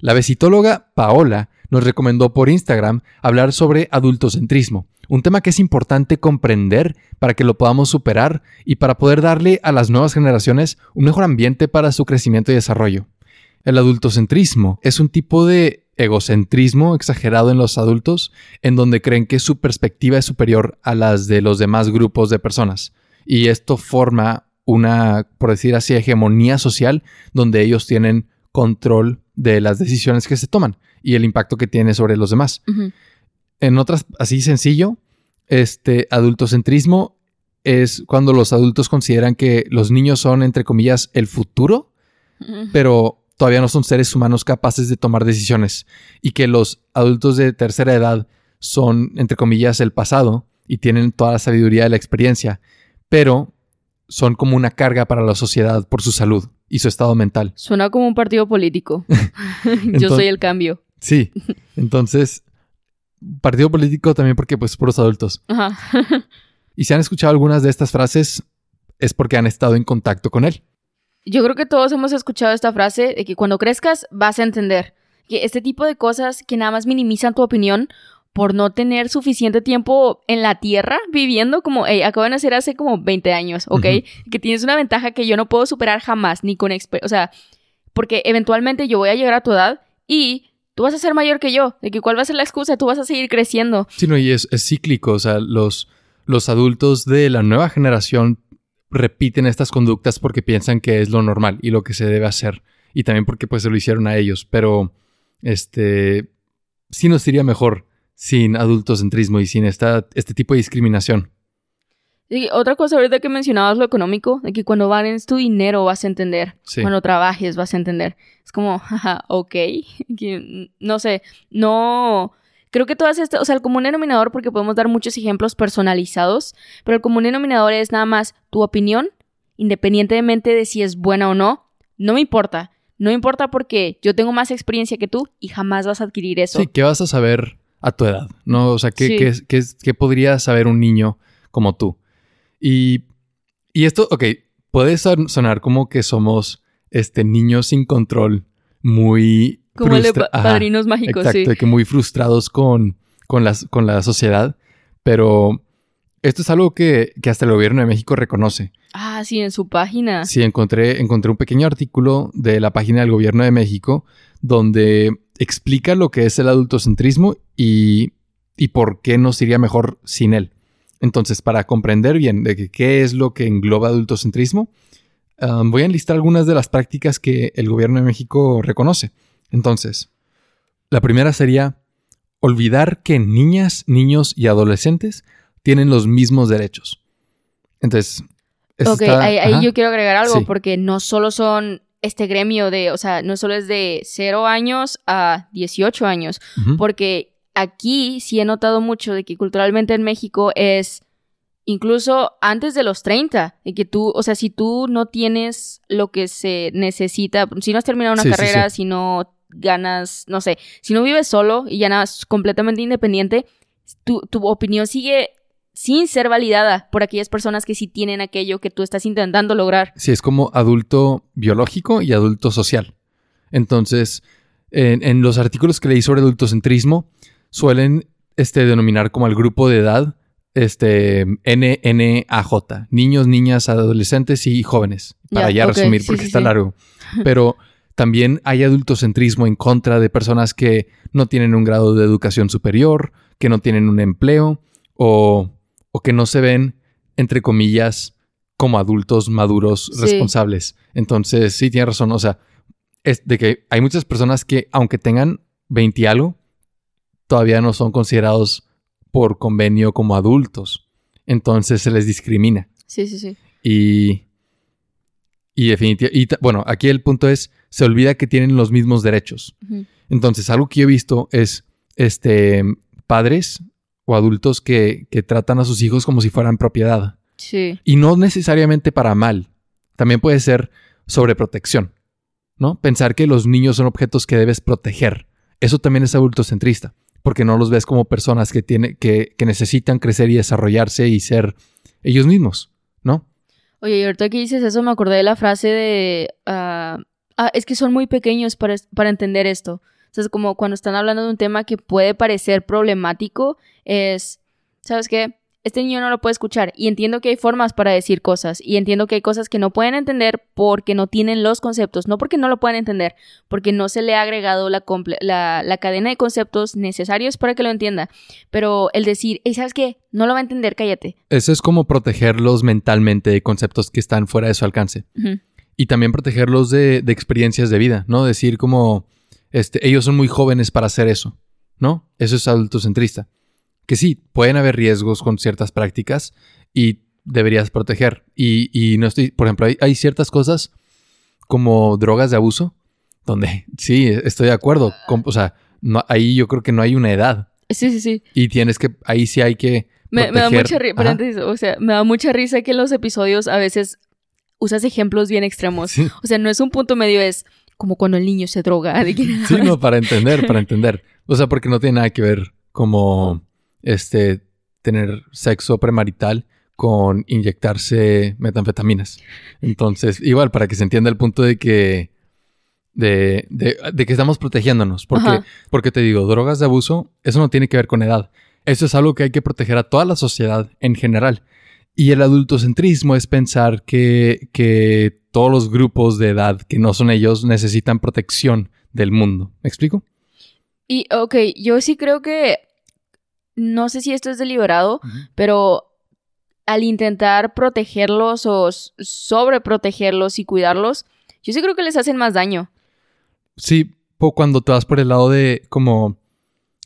La besitóloga Paola nos recomendó por Instagram hablar sobre adultocentrismo, un tema que es importante comprender para que lo podamos superar y para poder darle a las nuevas generaciones un mejor ambiente para su crecimiento y desarrollo. El adultocentrismo es un tipo de egocentrismo exagerado en los adultos en donde creen que su perspectiva es superior a las de los demás grupos de personas. Y esto forma una, por decir así, hegemonía social donde ellos tienen control de las decisiones que se toman y el impacto que tiene sobre los demás. En otras, así sencillo, este adultocentrismo es cuando los adultos consideran que los niños son, entre comillas, el futuro, pero todavía no son seres humanos capaces de tomar decisiones y que los adultos de tercera edad son, entre comillas, el pasado y tienen toda la sabiduría de la experiencia, pero son como una carga para la sociedad por su salud y su estado mental. Suena como un partido político. Yo soy el cambio. Sí, entonces, partido político también porque pues puros adultos. Ajá. y si han escuchado algunas de estas frases es porque han estado en contacto con él. Yo creo que todos hemos escuchado esta frase de que cuando crezcas vas a entender que este tipo de cosas que nada más minimizan tu opinión por no tener suficiente tiempo en la tierra viviendo como hey, acabo de nacer hace como 20 años, ¿ok? Que tienes una ventaja que yo no puedo superar jamás, ni con o sea, porque eventualmente yo voy a llegar a tu edad y tú vas a ser mayor que yo, de que cuál va a ser la excusa, tú vas a seguir creciendo. Sí, no, y es, es cíclico, o sea, los, los adultos de la nueva generación repiten estas conductas porque piensan que es lo normal y lo que se debe hacer. Y también porque pues se lo hicieron a ellos. Pero este sí nos iría mejor sin adultocentrismo y sin esta, este tipo de discriminación. Y otra cosa ahorita que mencionabas lo económico, de que cuando vales tu dinero vas a entender, cuando trabajes vas a entender. Es como, jaja, ok, no sé, no, Creo que todas estas, o sea, el común denominador, porque podemos dar muchos ejemplos personalizados, pero el común denominador es nada más tu opinión, independientemente de si es buena o no, no me importa. No me importa porque yo tengo más experiencia que tú y jamás vas a adquirir eso. Sí, ¿qué vas a saber a tu edad? ¿No? O sea, ¿qué, qué, qué, podría saber un niño como tú? Y, y esto, ok, puede sonar como que somos este, niños sin control, muy como el de padrinos mágicos, exacto, que muy frustrados con, con, las, con la sociedad, pero esto es algo que, hasta el gobierno de México reconoce. Ah, sí, en su página. Sí, encontré, encontré un pequeño artículo de la página del gobierno de México donde explica lo que es el adultocentrismo y, y por qué nos iría mejor sin él. Entonces, para comprender bien de qué es lo que engloba adultocentrismo, um, voy a enlistar algunas de las prácticas que el gobierno de México reconoce. Entonces, la primera sería olvidar que niñas, niños y adolescentes tienen los mismos derechos. Entonces, ok, ahí, yo quiero agregar algo porque no solo son este gremio de, o sea, no solo es de 0 años a 18 años, porque aquí sí he notado mucho de que culturalmente en México es incluso antes de los 30, y que tú, o sea, si tú no tienes lo que se necesita, si no has terminado una carrera, si no ganas, no sé, si no vives solo y ya nada, completamente independiente, tu, tu opinión sigue sin ser validada por aquellas personas que sí tienen aquello que tú estás intentando lograr. Sí, es como adulto biológico y adulto social. Entonces, en, los artículos que leí sobre adultocentrismo, suelen este, denominar como al grupo de edad este, NNAJ, niños, niñas, adolescentes y jóvenes, para ya resumir porque está largo. Pero también hay adultocentrismo en contra de personas que no tienen un grado de educación superior, que no tienen un empleo o, que no se ven, entre comillas, como adultos maduros responsables. Entonces, sí, tiene razón. O sea, es de que hay muchas personas que, aunque tengan 20 y algo, todavía no son considerados por convenio como adultos. Entonces se les discrimina. Sí, sí, sí. Y Y definitivamente, bueno, aquí el punto es, se olvida que tienen los mismos derechos. Entonces, algo que yo he visto es, este, padres o adultos que, que tratan a sus hijos como si fueran propiedad. Sí. Y no necesariamente para mal. También puede ser sobreprotección, ¿no? Pensar que los niños son objetos que debes proteger. Eso también es adultocentrista, porque no los ves como personas que, tiene, que, que necesitan crecer y desarrollarse y ser ellos mismos, ¿no? Oye, y ahorita que dices eso, me acordé de la frase de... ah, ah es que son muy pequeños para, para entender esto. Entonces, como cuando están hablando de un tema que puede parecer problemático, es, ¿sabes qué? Este niño no lo puede escuchar y entiendo que hay formas para decir cosas y entiendo que hay cosas que no pueden entender porque no tienen los conceptos, no porque no lo puedan entender, porque no se le ha agregado la, la, la cadena de conceptos necesarios para que lo entienda. Pero el decir, hey, ¿sabes qué? No lo va a entender, cállate. Eso es como protegerlos mentalmente de conceptos que están fuera de su alcance. Y también protegerlos de, de experiencias de vida, ¿no? Decir como este, ellos son muy jóvenes para hacer eso, ¿no? Eso es adultocentrista. Que sí, pueden haber riesgos con ciertas prácticas y deberías proteger. Y, no estoy, por ejemplo, hay, ciertas cosas como drogas de abuso, donde sí, estoy de acuerdo. o sea, ahí yo creo que no hay una edad. Sí, sí, sí. Y tienes que, ahí sí hay que. Me, da mucha risa, o sea, me da mucha risa que en los episodios a veces usas ejemplos bien extremos. O sea, no es un punto medio, es como cuando el niño se droga. sí, no, para entender, para entender. O sea, porque no tiene nada que ver como este tener sexo premarital con inyectarse metanfetaminas. Entonces, igual, para que se entienda el punto de que de, de, que estamos protegiéndonos. Porque, porque te digo, drogas de abuso, eso no tiene que ver con edad. Eso es algo que hay que proteger a toda la sociedad en general. Y el adultocentrismo es pensar que, que todos los grupos de edad que no son ellos necesitan protección del mundo. ¿Me explico? Y, ok, yo sí creo que, no sé si esto es deliberado, pero al intentar protegerlos o sobreprotegerlos y cuidarlos, yo sí creo que les hacen más daño. Sí, cuando te vas por el lado de como,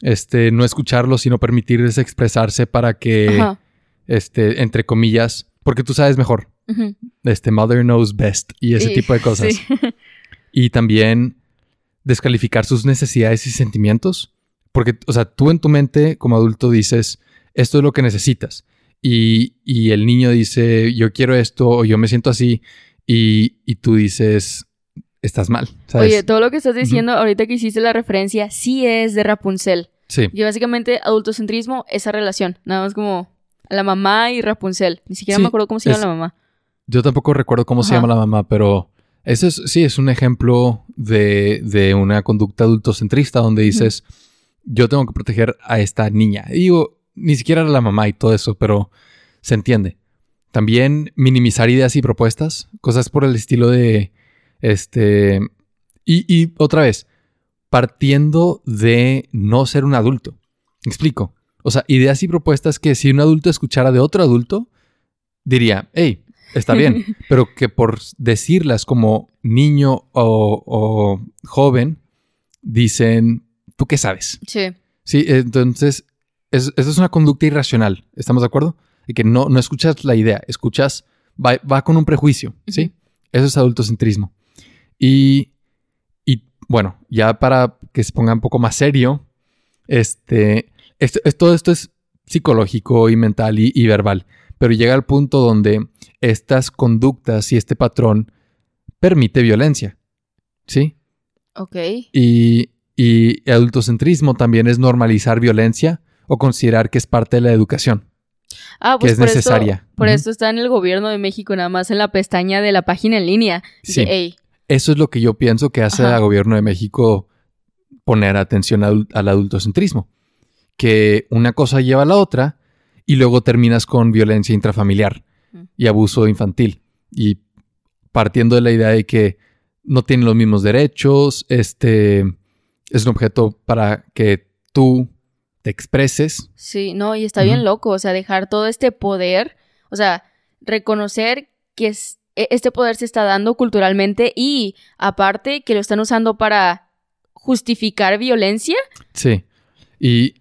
este, no escucharlos, sino permitirles expresarse para que, este, entre comillas, porque tú sabes mejor. Este, Mother Knows Best y ese tipo de cosas. Y también descalificar sus necesidades y sentimientos. Porque, o sea, tú en tu mente como adulto dices, esto es lo que necesitas. Y, el niño dice, yo quiero esto o yo me siento así. Y, tú dices, estás mal. Oye, todo lo que estás diciendo ahorita que hiciste la referencia, sí es de Rapunzel. Sí. Y básicamente adultocentrismo, esa relación. Nada más como la mamá y Rapunzel. Ni siquiera me acuerdo cómo se llama la mamá. Yo tampoco recuerdo cómo se llama la mamá, pero eso es, sí, es un ejemplo de, una conducta adultocentrista donde dices, yo tengo que proteger a esta niña. Y digo, ni siquiera la mamá y todo eso, pero se entiende. También minimizar ideas y propuestas, cosas por el estilo de, este, y, y otra vez, partiendo de no ser un adulto. ¿Me explico? O sea, ideas y propuestas que si un adulto escuchara de otro adulto, diría, hey, está bien, pero que por decirlas como niño o, joven, dicen, ¿tú qué sabes? Sí. Sí, entonces, eso es una conducta irracional, ¿estamos de acuerdo? Y que no, no escuchas la idea, escuchas, va, con un prejuicio, ¿sí? Eso es adultocentrismo. Y, y bueno, ya para que se ponga un poco más serio, este, todo esto es psicológico y mental y, verbal, pero llega al punto donde estas conductas y este patrón permite violencia. ¿Sí? Ok. Y, y adultocentrismo también es normalizar violencia o considerar que es parte de la educación. Ah, pues que es necesaria. por eso está en el gobierno de México, nada más en la pestaña de la página en línea. Sí. Eso es lo que yo pienso que hace al gobierno de México poner atención al adultocentrismo que una cosa lleva a la otra y luego terminas con violencia intrafamiliar y abuso infantil. Y partiendo de la idea de que no tienen los mismos derechos, este es un objeto para que tú te expreses. Sí, no, y está bien loco, o sea, dejar todo este poder, o sea, reconocer que e, este poder se está dando culturalmente y aparte que lo están usando para justificar violencia. Sí, y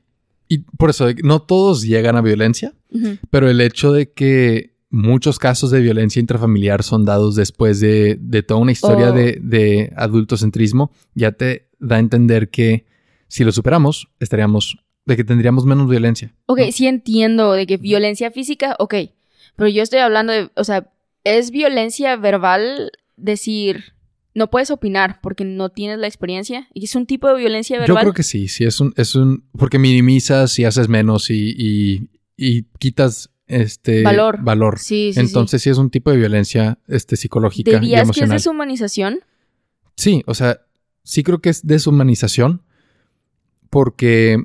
y por eso, no todos llegan a violencia, pero el hecho de que muchos casos de violencia intrafamiliar son dados después de, toda una historia oh. de, de, adultocentrismo, ya te da a entender que si lo superamos, estaríamos, de que tendríamos menos violencia. Ok, sí entiendo de que violencia física, ok, pero yo estoy hablando de, o sea, ¿es violencia verbal decir no puedes opinar porque no tienes la experiencia? ¿Y es un tipo de violencia verbal? Yo creo que sí, sí, es un, es un, porque minimizas y haces menos y, y quitas este valor. valor. Sí, sí, Entonces sí. es un tipo de violencia este, psicológica. ¿Dirías que es deshumanización? Sí, o sea, sí creo que es deshumanización porque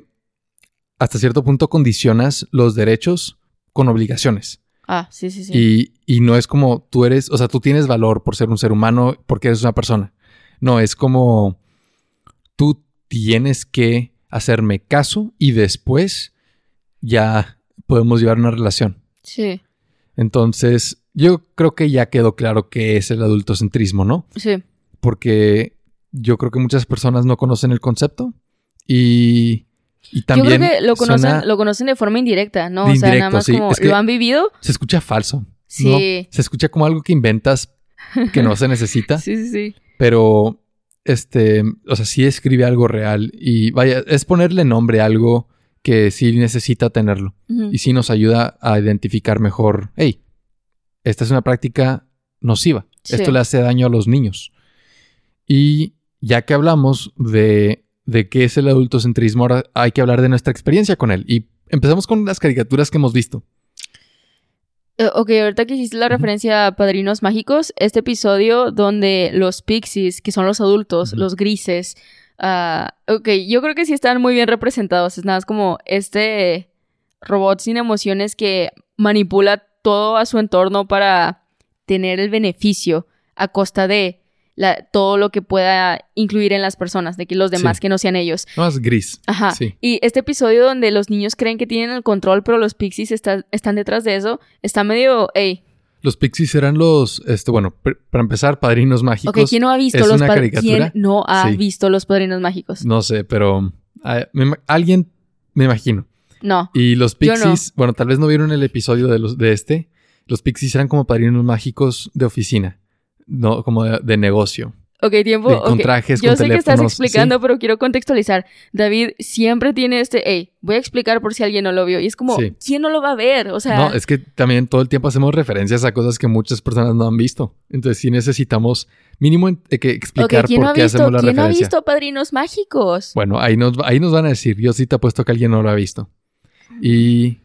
hasta cierto punto condicionas los derechos con obligaciones. Ah, sí, sí, sí. Y, y no es como tú eres, o sea, tú tienes valor por ser un ser humano porque eres una persona. No, es como tú tienes que hacerme caso y después ya podemos llevar una relación. Sí. Entonces, yo creo que ya quedó claro qué es el adultocentrismo, ¿no? Sí. Porque yo creo que muchas personas no conocen el concepto y, y también. Yo creo que lo conocen, lo conocen de forma indirecta, ¿no? o sea, nada más como lo han vivido. Se escucha falso. Sí. Se escucha como algo que inventas que no se necesita. sí, sí, sí. Pero, este, o sea, sí escribe algo real y vaya, es ponerle nombre a algo que sí necesita tenerlo. Y sí nos ayuda a identificar mejor, hey, esta es una práctica nociva. Esto le hace daño a los niños. Y ya que hablamos de, de qué es el adultocentrismo, ahora hay que hablar de nuestra experiencia con él. Y empezamos con las caricaturas que hemos visto. Eh, ok, ahorita que hiciste la referencia a Padrinos Mágicos, este episodio donde los pixies, que son los adultos, los grises, Ah, ok, yo creo que sí están muy bien representados. Es nada, es como este robot sin emociones que manipula todo a su entorno para tener el beneficio a costa de todo lo que pueda incluir en las personas, de que los demás que no sean ellos. Más gris. Ajá. Y este episodio donde los niños creen que tienen el control, pero los pixies están detrás de eso, está medio, hey, los Pixies eran los, este, bueno, para empezar, Padrinos Mágicos. Ok, ¿quién no ha visto los ¿Quién no ha visto los Padrinos Mágicos? No sé, pero ah, alguien me imagino. No. Y los Pixies, bueno, tal vez no vieron el episodio de los de este. Los Pixies eran como padrinos mágicos de oficina, no como de negocio. Ok, tiempo. Con trajes, Yo sé que estás explicando, pero quiero contextualizar. David siempre tiene este, hey, voy a explicar por si alguien no lo vio. Y es como, ¿quién no lo va a ver? O sea. No, es que también todo el tiempo hacemos referencias a cosas que muchas personas no han visto. Entonces sí necesitamos mínimo eh, que explicar por qué hacemos la referencia. ¿Quién no ha visto Padrinos Mágicos? Bueno, ahí nos, ahí nos van a decir. Yo sí te apuesto que alguien no lo ha visto. Y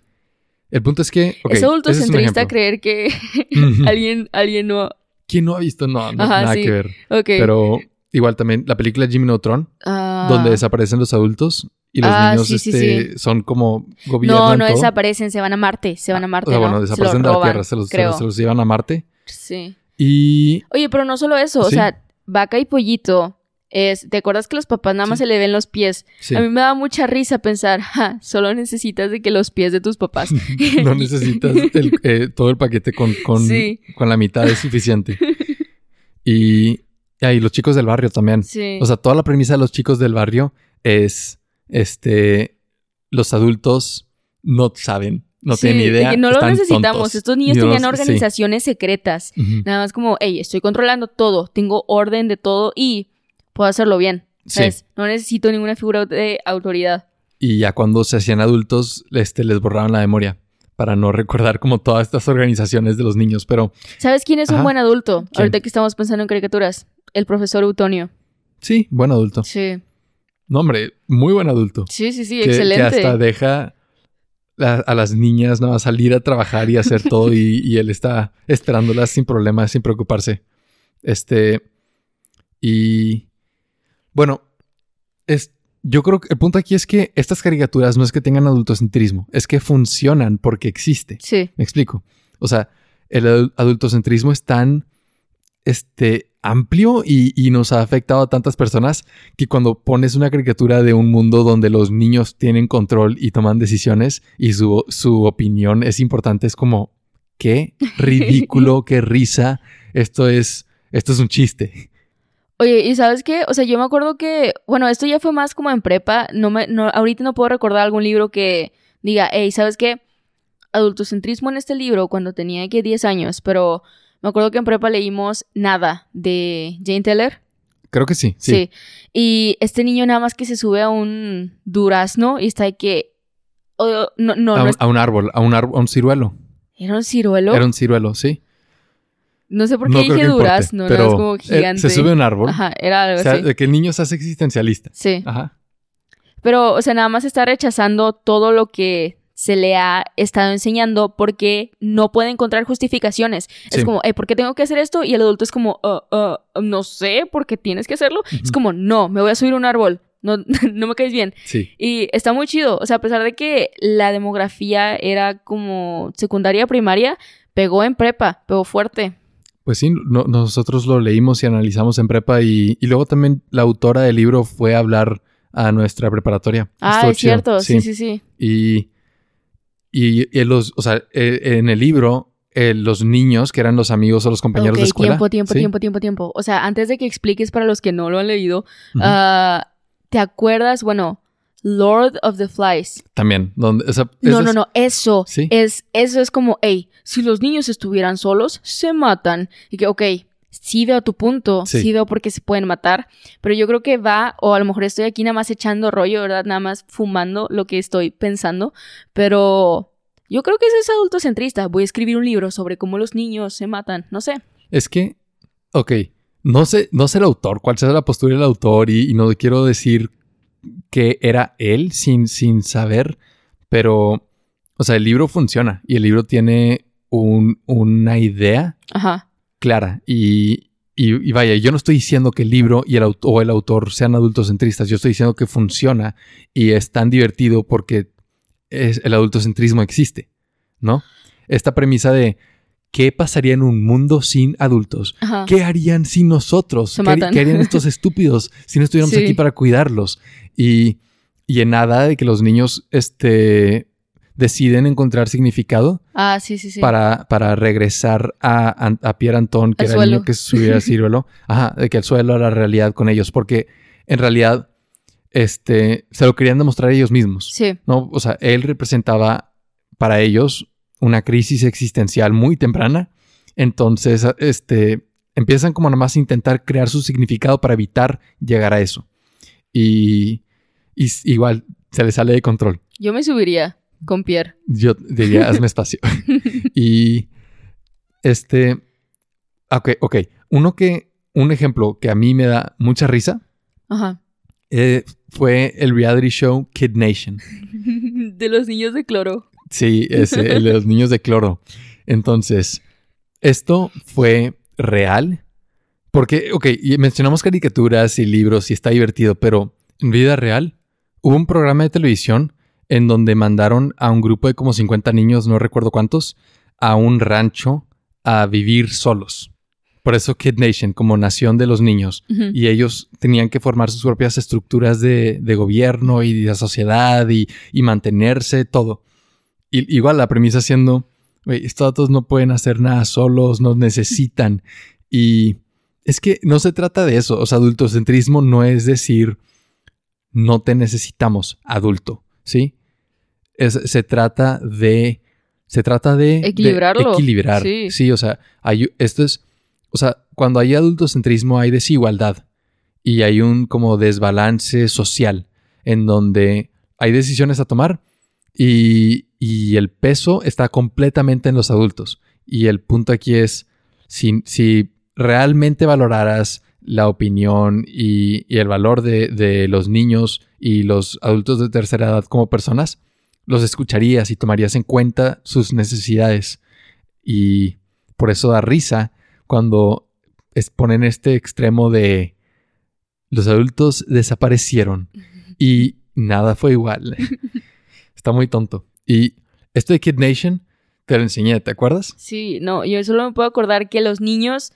el punto es que. es adultocentrista creer que alguien, alguien no ¿Quién no ha visto? No, nada que ver. Pero igual también la película Jimmy Neutron, ah. donde desaparecen los adultos y los ah, niños este, son como gobiernan No, no desaparecen, se van a Marte, se van a Marte. O bueno, desaparecen de la Tierra, se los, llevan a Marte. Sí. Y. Oye, pero no solo eso, o sea, vaca y pollito es, ¿te acuerdas que los papás nada más se le ven los pies? A mí me da mucha risa pensar, ja, solo necesitas de que los pies de tus papás. no necesitas eh, todo el paquete con, con, con, la mitad es suficiente. y, y los chicos del barrio también. O sea, toda la premisa de los chicos del barrio es, este, los adultos no saben. No tienen idea. no lo necesitamos. Estos niños tenían organizaciones secretas. Nada más como, hey, estoy controlando todo, tengo orden de todo y puedo hacerlo bien. ¿sabes? No necesito ninguna figura de autoridad. Y ya cuando se hacían adultos, este, les borraban la memoria para no recordar como todas estas organizaciones de los niños, pero... ¿Sabes quién es un buen adulto? Ahorita que estamos pensando en caricaturas. El profesor Utonio. Sí, buen adulto. Sí. No, hombre, muy buen adulto. Sí, sí, sí, excelente. Que hasta deja a, las niñas nada salir a trabajar y hacer todo y, y él está esperándolas sin problemas, sin preocuparse. Este... Y bueno, es, yo creo que el punto aquí es que estas caricaturas no es que tengan adultocentrismo, es que funcionan porque existe. Sí. Me explico. O sea, el adultocentrismo es tan este, amplio y, nos ha afectado a tantas personas que cuando pones una caricatura de un mundo donde los niños tienen control y toman decisiones y su, su opinión es importante, es como, qué ridículo, qué risa, esto es, esto es un chiste. Oye, ¿y sabes qué? O sea, yo me acuerdo que, bueno, esto ya fue más como en prepa, no me, no, ahorita no puedo recordar algún libro que diga, hey, ¿sabes qué? adultocentrismo en este libro cuando tenía que 10 años, pero me acuerdo que en prepa leímos Nada de Jane Teller. Creo que sí, sí. Y este niño nada más que se sube a un durazno y está ahí que... no, no, a, un, a, un, árbol, a un, árbol, a un ciruelo. ¿Era un ciruelo? Era un ciruelo, sí. No sé por qué dije durazno, pero no, es como gigante. Se sube un árbol. Ajá, era algo o sea, De que el niño se hace existencialista. Sí. Ajá. Pero, o sea, nada más está rechazando todo lo que se le ha estado enseñando porque no puede encontrar justificaciones. Es como, ¿por qué tengo que hacer esto? Y el adulto es como, uh, uh, no sé, ¿por qué tienes que hacerlo? Es como, no, me voy a subir a un árbol. No, no me caes bien. Sí. Y está muy chido. O sea, a pesar de que la demografía era como secundaria, primaria, pegó en prepa, pegó fuerte. Pues sí, nosotros lo leímos y analizamos en prepa y, y, luego también la autora del libro fue a hablar a nuestra preparatoria. Ah, es cierto, sí, sí, sí. Y y, los, o sea, eh, en el libro, eh, los niños, que eran los amigos o los compañeros de escuela. Tiempo, tiempo, tiempo, tiempo, tiempo. O sea, antes de que expliques para los que no lo han leído, ah, ¿te acuerdas? Bueno, Lord of the Flies. También. Donde, no, no, no, eso. Es, eso es como, hey, si los niños estuvieran solos, se matan. Y que, ok, sí veo tu punto, sí. veo por qué se pueden matar, pero yo creo que va, o a lo mejor estoy aquí nada más echando rollo, ¿verdad? Nada más fumando lo que estoy pensando, pero yo creo que eso es adultocentrista. Voy a escribir un libro sobre cómo los niños se matan, no sé. Es que, ok, no sé, no sé el autor, cuál sea la postura del autor y, no quiero decir que era él sin, sin saber, pero, o sea, el libro funciona y el libro tiene un, una idea. Ajá clara. Y, y, vaya, yo no estoy diciendo que el libro y el o el autor sean adultocentristas, yo estoy diciendo que funciona y es tan divertido porque es, el adultocentrismo existe, ¿no? Esta premisa de ¿qué pasaría en un mundo sin adultos? ¿Qué harían sin nosotros? ¿Qué, harían estos estúpidos si no estuviéramos aquí para cuidarlos? Y, y en nada de que los niños este, deciden encontrar significado. Ah, sí, sí, sí. Para, para regresar a, a, Pierre Anton, que era el niño que subiera al ciruelo. Ajá, de que el suelo era la realidad con ellos, porque en realidad este, se lo querían demostrar ellos mismos. Sí. ¿no? O sea, él representaba para ellos una crisis existencial muy temprana. Entonces, este, empiezan como nada más a intentar crear su significado para evitar llegar a eso. Y, y igual se le sale de control. Yo me subiría con Pierre. Yo diría, hazme espacio. y este, ok, ok. Uno que, un ejemplo que a mí me da mucha risa. Ajá. Eh, fue el reality show Kid Nation. de los niños de cloro. Sí, ese, el de los niños de cloro. Entonces, esto fue real. Porque, ok, mencionamos caricaturas y libros y está divertido, pero en vida real hubo un programa de televisión en donde mandaron a un grupo de como 50 niños, no recuerdo cuántos, a un rancho a vivir solos. Por eso Kid Nation, como nación de los niños. Y ellos tenían que formar sus propias estructuras de, gobierno y de sociedad y, mantenerse, todo. Y, igual la premisa siendo, estos datos no pueden hacer nada solos, nos necesitan. y es que no se trata de eso. O sea, adultocentrismo no es decir, no te necesitamos, adulto. ¿sí? se trata de... Se trata de... Equilibrarlo. equilibrar. Sí. o sea, hay, esto es... O sea, cuando hay adultocentrismo hay desigualdad y hay un como desbalance social en donde hay decisiones a tomar y, y el peso está completamente en los adultos. Y el punto aquí es, si, si realmente valoraras la opinión y, el valor de, los niños y los adultos de tercera edad como personas, los escucharías y tomarías en cuenta sus necesidades. Y por eso da risa cuando ponen este extremo de los adultos desaparecieron y nada fue igual. Está muy tonto. Y esto de Kid Nation te lo enseñé, ¿te acuerdas? Sí, no, yo solo me puedo acordar que los niños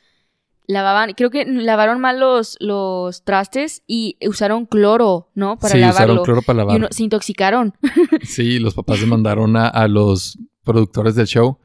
lavaban, creo que lavaron mal los, los trastes y usaron cloro, ¿no? Para sí, usaron cloro para lavar. Y se intoxicaron. sí, los papás demandaron a, a los productores del show.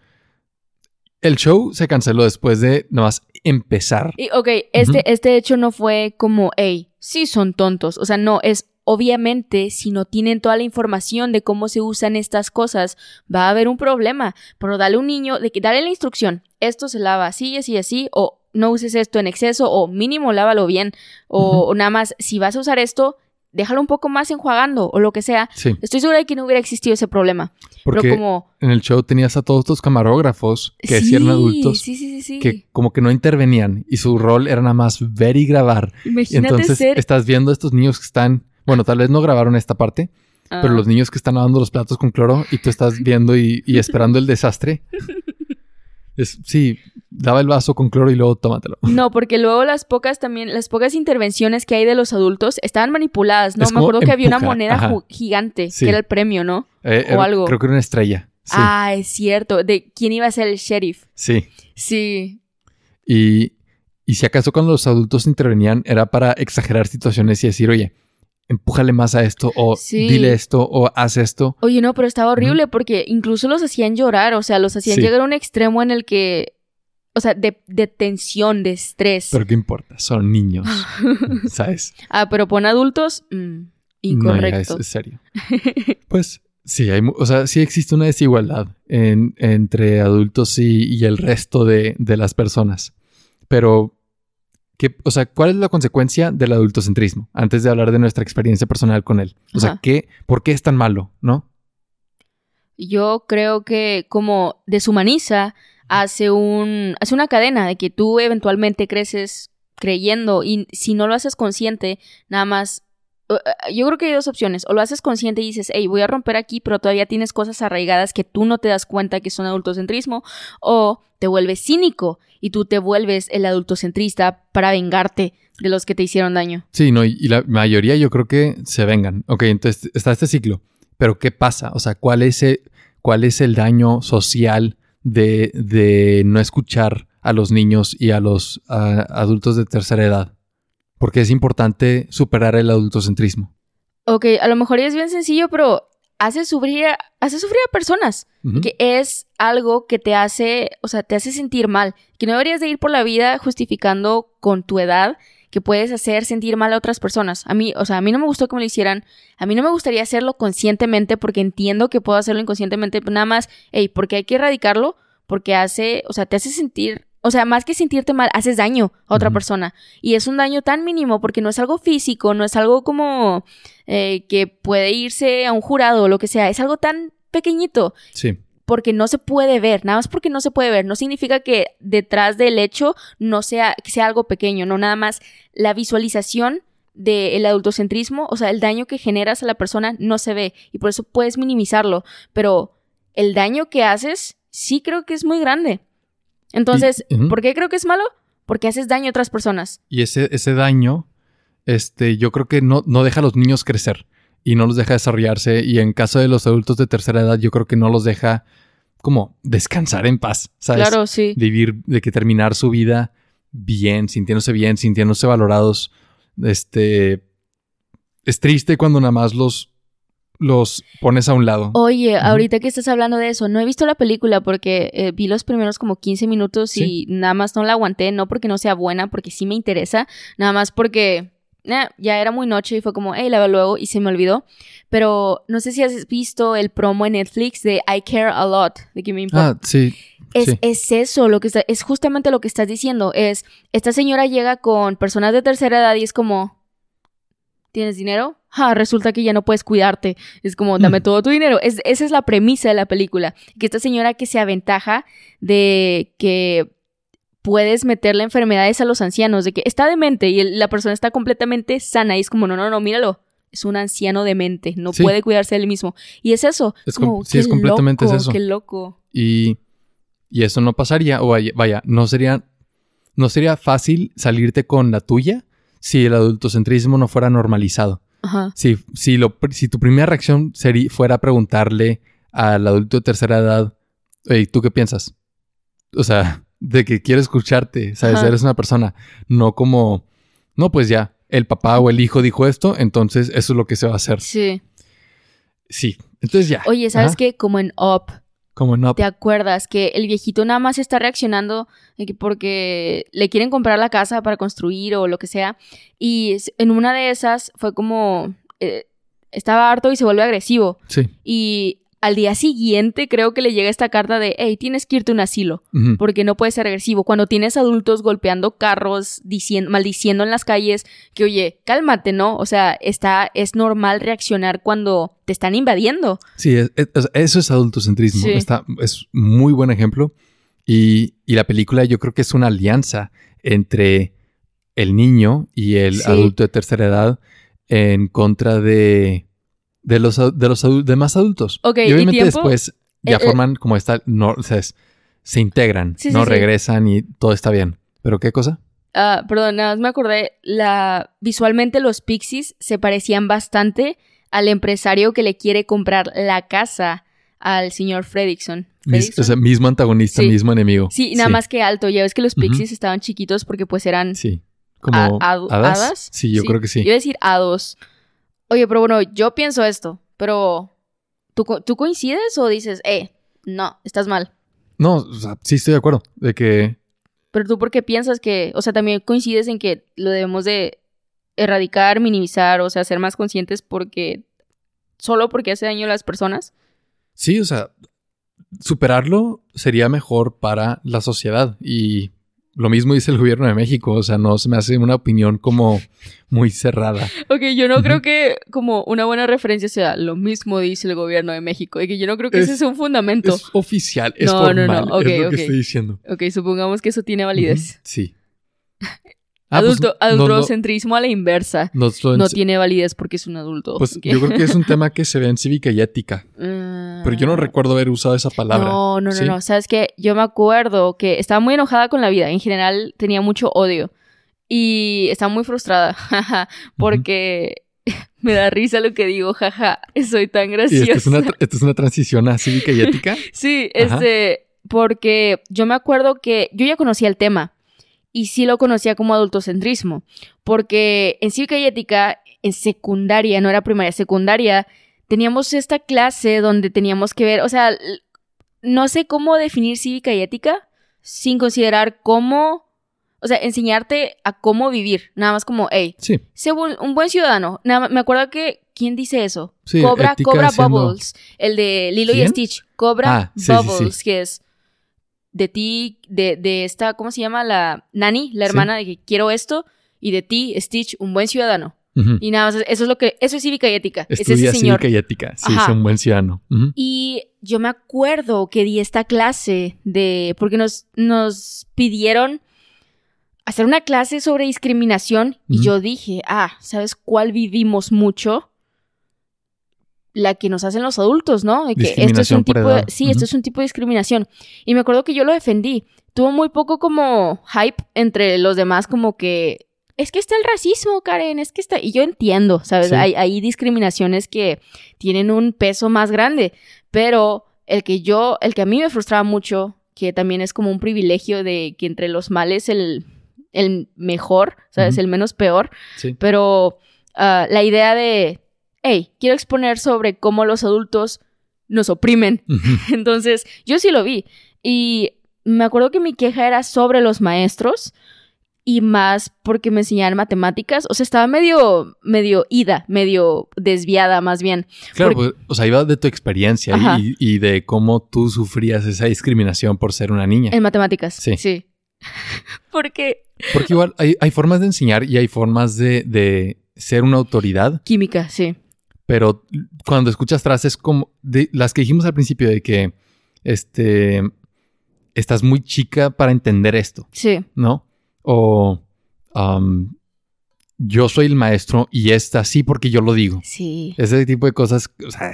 El show se canceló después de nomás empezar. Y, ok, este, este hecho no fue como, hey, sí son tontos. O sea, no, es, obviamente, si no tienen toda la información de cómo se usan estas cosas, va a haber un problema. Pero dale a un niño, de que dale la instrucción, esto se lava así, así, así, o no uses esto en exceso, o mínimo lávalo bien, o nada más, si vas a usar esto, déjalo un poco más enjuagando o lo que sea. Estoy segura de que no hubiera existido ese problema. Porque Pero como... en el show tenías a todos estos camarógrafos que sí, eran adultos que como que no intervenían y su rol era nada más ver y grabar. Imagínate entonces estás viendo a estos niños que están, bueno, tal vez no grabaron esta parte, pero ah. los niños que están lavando los platos con cloro y tú estás viendo y, y esperando el desastre. Es, sí, daba el vaso con cloro y luego tómatelo. No, porque luego las pocas también, las pocas intervenciones que hay de los adultos estaban manipuladas, ¿no? Me acuerdo que había una moneda gigante, que era el premio, ¿no? Eh, o algo. Creo que era una estrella. Ah, es cierto. De quién iba a ser el sheriff. Sí. Sí. Y, y si acaso cuando los adultos intervenían era para exagerar situaciones y decir, oye, empújale más a esto o dile esto o haz esto. Oye, no, pero estaba horrible porque incluso los hacían llorar, o sea, los hacían llegar a un extremo en el que, o sea, de, tensión, de estrés. Pero qué importa, son niños, ¿sabes? Ah, pero pon adultos, mm, incorrecto. No, es, serio. pues sí, hay, o sea, sí existe una desigualdad entre adultos y, y el resto de, de las personas, pero o sea, ¿cuál es la consecuencia del adultocentrismo? Antes de hablar de nuestra experiencia personal con él. O sea, ¿qué, ¿por qué es tan malo, no? Yo creo que como deshumaniza, hace, un, hace una cadena de que tú eventualmente creces creyendo y si no lo haces consciente, nada más yo creo que hay dos opciones. O lo haces consciente y dices, hey, voy a romper aquí, pero todavía tienes cosas arraigadas que tú no te das cuenta que son adultocentrismo. O te vuelves cínico y tú te vuelves el adultocentrista para vengarte de los que te hicieron daño. Sí, no, y, la mayoría yo creo que se vengan. Ok, entonces está este ciclo. Pero ¿qué pasa? O sea, ¿cuál es el, cuál es el daño social de, de no escuchar a los niños y a los adultos de tercera edad? Porque es importante superar el adultocentrismo. Ok, a lo mejor es bien sencillo, pero hace sufrir, hace sufrir a personas, que es algo que te hace, o sea, te hace sentir mal, que no deberías de ir por la vida justificando con tu edad que puedes hacer sentir mal a otras personas. A mí, o sea, a mí no me gustó que me lo hicieran, a mí no me gustaría hacerlo conscientemente porque entiendo que puedo hacerlo inconscientemente, nada más, hey, porque hay que erradicarlo, porque hace, o sea, te hace sentir o sea, más que sentirte mal, haces daño a otra persona. Y es un daño tan mínimo porque no es algo físico, no es algo como eh, que puede irse a un jurado o lo que sea. Es algo tan pequeñito. Sí. Porque no se puede ver, nada más porque no se puede ver. No significa que detrás del hecho no sea, que sea algo pequeño, no nada más la visualización del adultocentrismo, o sea, el daño que generas a la persona no se ve y por eso puedes minimizarlo, pero el daño que haces sí creo que es muy grande. Entonces, ¿por qué creo que es malo? Porque haces daño a otras personas. Y ese, ese daño, este, yo creo que no, no deja a los niños crecer y no los deja desarrollarse. Y en caso de los adultos de tercera edad, yo creo que no los deja como descansar en paz, ¿sabes? Claro, sí. Vivir, de que terminar su vida bien, sintiéndose bien, sintiéndose valorados. Este, es triste cuando nada más los los pones a un lado. Oye, ahorita que estás hablando de eso, no he visto la película porque eh, vi los primeros como 15 minutos y nada más no la aguanté, no porque no sea buena, porque sí me interesa, nada más porque eh, ya era muy noche y fue como, hey, la veo luego y se me olvidó. Pero no sé si has visto el promo en Netflix de I Care a Lot, de que me importa. Ah, sí. Es, es, eso, lo que está, es justamente lo que estás diciendo. Es, esta señora llega con personas de tercera edad y es como, ¿tienes dinero? Ah, resulta que ya no puedes cuidarte. Es como, dame todo tu dinero. Es, esa es la premisa de la película. Que esta señora que se aventaja de que puedes meterle enfermedades a los ancianos, de que está demente y la persona está completamente sana y es como, no, no, no, míralo. Es un anciano demente, no puede cuidarse de él mismo. Y es eso. Es como, sí, es completamente eso. Qué loco. Y, y eso no pasaría, o vaya, vaya, no sería, no sería fácil salirte con la tuya si el adultocentrismo no fuera normalizado. Ajá. Si, si, lo, si tu primera reacción sería, fuera preguntarle al adulto de tercera edad, hey, ¿tú qué piensas? O sea, de que quiere escucharte, ¿sabes? Eres una persona, no como, no, pues ya, el papá o el hijo dijo esto, entonces eso es lo que se va a hacer. Sí. Sí, entonces ya. Oye, ¿sabes qué? Como en Up, como no. ¿Te acuerdas que el viejito nada más está reaccionando porque le quieren comprar la casa para construir o lo que sea? Y en una de esas fue como eh, estaba harto y se vuelve agresivo. Sí. Y al día siguiente creo que le llega esta carta de, hey, tienes que irte a un asilo, porque no puedes ser agresivo. Cuando tienes adultos golpeando carros, diciendo, maldiciendo en las calles, que oye, cálmate, ¿no? O sea, está, es normal reaccionar cuando te están invadiendo. Sí, eso es adultocentrismo. Está, es muy buen ejemplo. Y, la película yo creo que es una alianza entre el niño y el adulto de tercera edad en contra de, de los, de los demás adultos. y obviamente después ya eh, eh, forman como esta, no, o sea, se integran, no regresan y todo está bien. ¿Pero qué cosa? Ah, perdón, nada más me acordé, la, visualmente los Pixies se parecían bastante al empresario que le quiere comprar la casa al señor Fredrickson. o sea, mismo antagonista, mismo enemigo. Sí, nada más que alto. Ya ves que los Pixies estaban chiquitos porque pues eran... Sí. Como hadas. Sí, yo creo que sí. Yo iba a decir hados. Oye, pero bueno, yo pienso esto, pero ¿tú, ¿tú coincides o dices, eh, no, estás mal? No, o sea, sí estoy de acuerdo. De que. Pero tú, ¿por qué piensas que.? O sea, también coincides en que lo debemos de erradicar, minimizar, o sea, ser más conscientes porque. solo porque hace daño a las personas. Sí, o sea, superarlo sería mejor para la sociedad y lo mismo dice el gobierno de México, o sea, no se me hace una opinión como muy cerrada. Ok, yo no creo que como una buena referencia sea lo mismo dice el gobierno de México, y que yo no creo que ese sea un fundamento. Es oficial, es formal, no, no, es lo que estoy diciendo. Ok, supongamos que eso tiene validez. Sí. Ah, pues, Adulto, adultocentrismo a la inversa. No, tiene validez porque es un adulto. Pues yo creo que es un tema que se ve en cívica y ética. Pero yo no recuerdo haber usado esa palabra. No, no, no, no. Sabes que yo me acuerdo que estaba muy enojada con la vida. En general tenía mucho odio. Y estaba muy frustrada. porque me da risa lo que digo. Jaja, soy tan graciosa. ¿Y esto, es una, transición a cívica y ética? sí, este. Porque yo me acuerdo que yo ya conocía el tema y sí lo conocía como adultocentrismo, porque en cívica y ética, en secundaria, no era primaria, secundaria, teníamos esta clase donde teníamos que ver, o sea, no sé cómo definir cívica y ética sin considerar cómo, o sea, enseñarte a cómo vivir, nada más como, hey, sí. sé un, buen ciudadano. Nada, me acuerdo que, ¿quién dice eso? Cobra, Cobra Bubbles, el de Lilo y Stitch, Cobra ah, Bubbles, que es de ti, de, de esta, ¿cómo se llama? La Nani, la hermana de que quiero esto, y de ti, Stitch, un buen ciudadano. Y nada más, eso es lo que, eso es cívica y ética. es ese señor. cívica y ética, sí, es un buen ciudadano. Y yo me acuerdo que di esta clase de, porque nos, nos pidieron hacer una clase sobre discriminación y yo dije, ah, ¿sabes cuál vivimos mucho? la que nos hacen los adultos, ¿no? De que esto es un tipo de, sí, esto es un tipo de discriminación. Y me acuerdo que yo lo defendí. Tuvo muy poco como hype entre los demás, como que es que está el racismo, Karen, es que está. Y yo entiendo, ¿sabes? Hay, hay discriminaciones que tienen un peso más grande. Pero el que yo, el que a mí me frustraba mucho, que también es como un privilegio de que entre los males el, el mejor, ¿sabes? El menos peor. Sí. Pero ah, la idea de hey, quiero exponer sobre cómo los adultos nos oprimen. Entonces, yo sí lo vi. Y me acuerdo que mi queja era sobre los maestros y más porque me enseñaban matemáticas. O sea, estaba medio, medio ida, medio desviada más bien. Claro, pues, o sea, iba de tu experiencia y, de cómo tú sufrías esa discriminación por ser una niña. En matemáticas. Sí. Sí. porque... Porque igual hay, formas de enseñar y hay formas de, de ser una autoridad. Química, sí pero cuando escuchas frases como de las que dijimos al principio de que este estás muy chica para entender esto. Sí. ¿No? O yo soy el maestro y esta así porque yo lo digo. Sí. Ese tipo de cosas, o sea,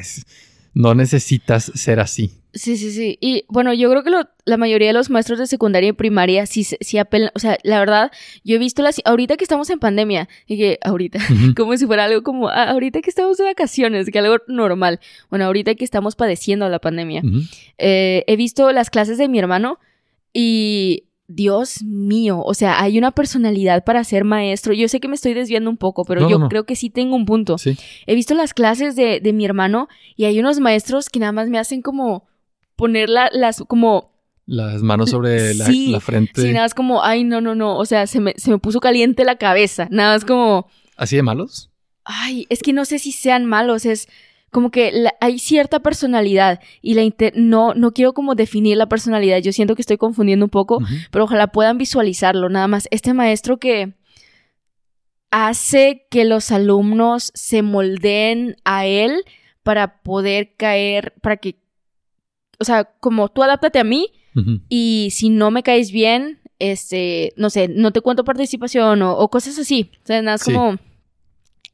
no necesitas ser así. Sí, sí, sí. Y bueno, yo creo que la mayoría de los maestros de secundaria y primaria sí, sí apelan. O sea, la verdad, yo he visto las. Ahorita que estamos en pandemia, y que ahorita, como si fuera algo como. Ah, ahorita que estamos de vacaciones, que algo normal. Bueno, ahorita que estamos padeciendo la pandemia. Eh, he visto las clases de mi hermano y. Dios mío, o sea, hay una personalidad para ser maestro. Yo sé que me estoy desviando un poco, pero yo creo que sí tengo un punto. Sí. He visto las clases de, de mi hermano y hay unos maestros que nada más me hacen como poner las como... Las manos sobre la, la, frente. Sí, nada más como, ay, no, no, no. O sea, se me, se me puso caliente la cabeza. Nada más como... ¿Así de malos? Ay, es que no sé si sean malos, es como que hay cierta personalidad y la no, no quiero como definir la personalidad, yo siento que estoy confundiendo un poco, pero ojalá puedan visualizarlo, nada más. Este maestro que hace que los alumnos se moldeen a él para poder caer, para que, o sea, como tú adáptate a mí y si no me caes bien, este, no sé, no te cuento participación o, cosas así. O sea, nada, es como,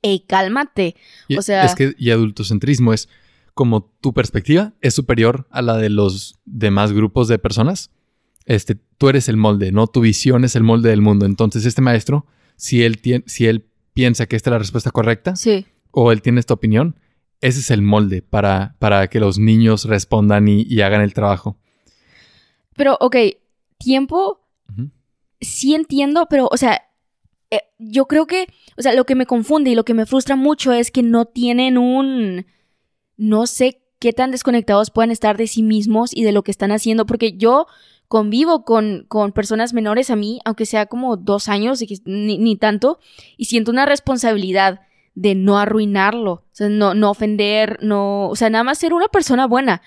hey, cálmate. o sea... Es que, y adultocentrismo es como tu perspectiva es superior a la de los demás grupos de personas. Este, tú eres el molde, ¿no? Tu visión es el molde del mundo. Entonces, este maestro si él, tiene, si él piensa que esta es la respuesta correcta sí. o él tiene esta opinión, ese es el molde para, para que los niños respondan y, hagan el trabajo. Pero, ok, tiempo, sí entiendo, pero, o sea, eh, yo creo que, o sea, lo que me confunde y lo que me frustra mucho es que no tienen un, no sé qué tan desconectados puedan estar de sí mismos y de lo que están haciendo, porque yo convivo con, con personas menores a mí, aunque sea como dos años, ni, ni tanto, y siento una responsabilidad de no arruinarlo, o sea, no, no ofender, no, o sea, nada más ser una persona buena.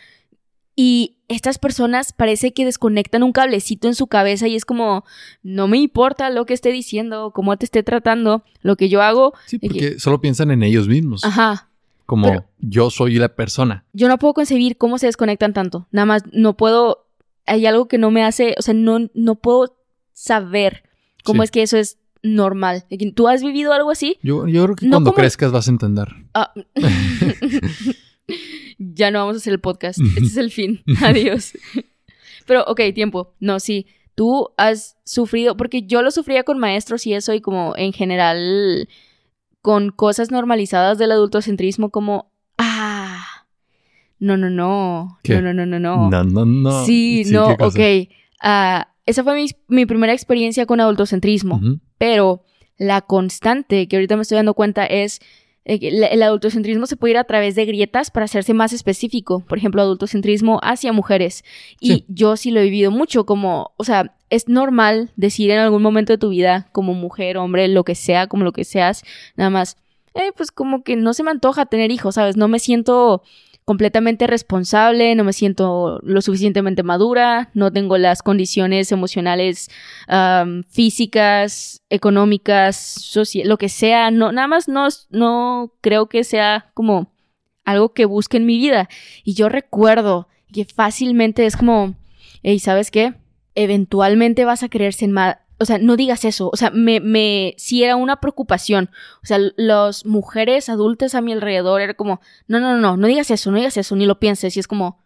Y estas personas parece que desconectan un cablecito en su cabeza y es como, no me importa lo que esté diciendo, cómo te esté tratando, lo que yo hago. Sí, porque solo piensan en ellos mismos. Ajá. Como yo soy la persona. Yo no puedo concebir cómo se desconectan tanto. Nada más no puedo hay algo que no me hace, o sea, no, no puedo saber cómo es que eso es normal. ¿Tú has vivido algo así? Yo, yo creo que cuando crezcas vas a entender. Ah. ya no vamos a hacer el podcast. Este es el fin. Adiós. Pero, ok, tiempo. No, sí. Tú has sufrido, porque yo lo sufría con maestros y eso, y como en general con cosas normalizadas del adultocentrismo, como, ah, no, no, no. No, no, no, no, no. No, no, no. Sí, no, ok. Ah, esa fue mi, primera experiencia con adultocentrismo. Pero la constante que ahorita me estoy dando cuenta es el adultocentrismo se puede ir a través de grietas para hacerse más específico. Por ejemplo, adultocentrismo hacia mujeres. Y yo sí lo he vivido mucho como, o sea, es normal decir en algún momento de tu vida, como mujer, hombre, lo que sea, como lo que seas, nada más, eh, pues como que no se me antoja tener hijos, ¿sabes? No me siento completamente responsable, no me siento lo suficientemente madura, no tengo las condiciones emocionales, físicas, económicas, lo que sea, no, nada más no, no creo que sea como algo que busque en mi vida. Y yo recuerdo que fácilmente es como, hey, ¿sabes qué? Eventualmente vas a querer ser, más o sea, no digas eso. O sea, me, me, sí era una preocupación. O sea, las mujeres adultas a mi alrededor era como, no, no, no, no, no digas eso, no digas eso, ni lo pienses. Y es como,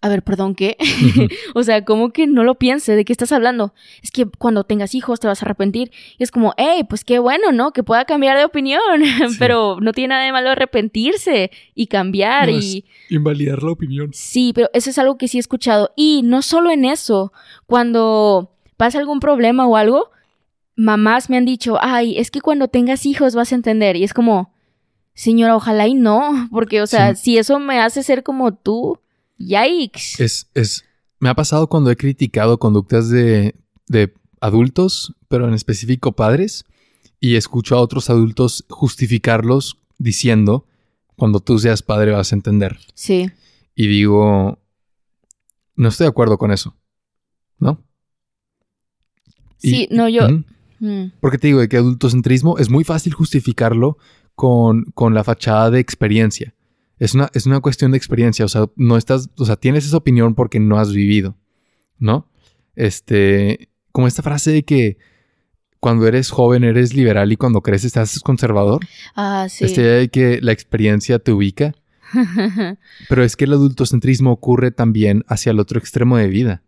a ver, perdón, ¿qué? o sea, ¿cómo que no lo piense? ¿De qué estás hablando? Es que cuando tengas hijos te vas a arrepentir. Y es como, hey, pues qué bueno, ¿no? Que pueda cambiar de opinión. pero no tiene nada de malo arrepentirse y cambiar y... Invalidar la opinión. Sí, pero eso es algo que sí he escuchado. Y no solo en eso, cuando pasa algún problema o algo, mamás me han dicho, ay, es que cuando tengas hijos vas a entender. Y es como, señora, ojalá y no, porque, o sea, si eso me hace ser como tú, yikes. Es, es, me ha pasado cuando he criticado conductas de, de adultos, pero en específico padres, y escucho a otros adultos justificarlos diciendo, cuando tú seas padre vas a entender. Sí. Y digo, no estoy de acuerdo con eso. Sí, no, yo... Mm. Porque te digo de que adultocentrismo es muy fácil justificarlo con, con la fachada de experiencia. Es una, es una cuestión de experiencia, o sea, no estás, o sea, tienes esa opinión porque no has vivido, ¿no? Este, como esta frase de que cuando eres joven eres liberal y cuando creces te haces conservador. Ah, sí. Este de que la experiencia te ubica. Pero es que el adultocentrismo ocurre también hacia el otro extremo de vida.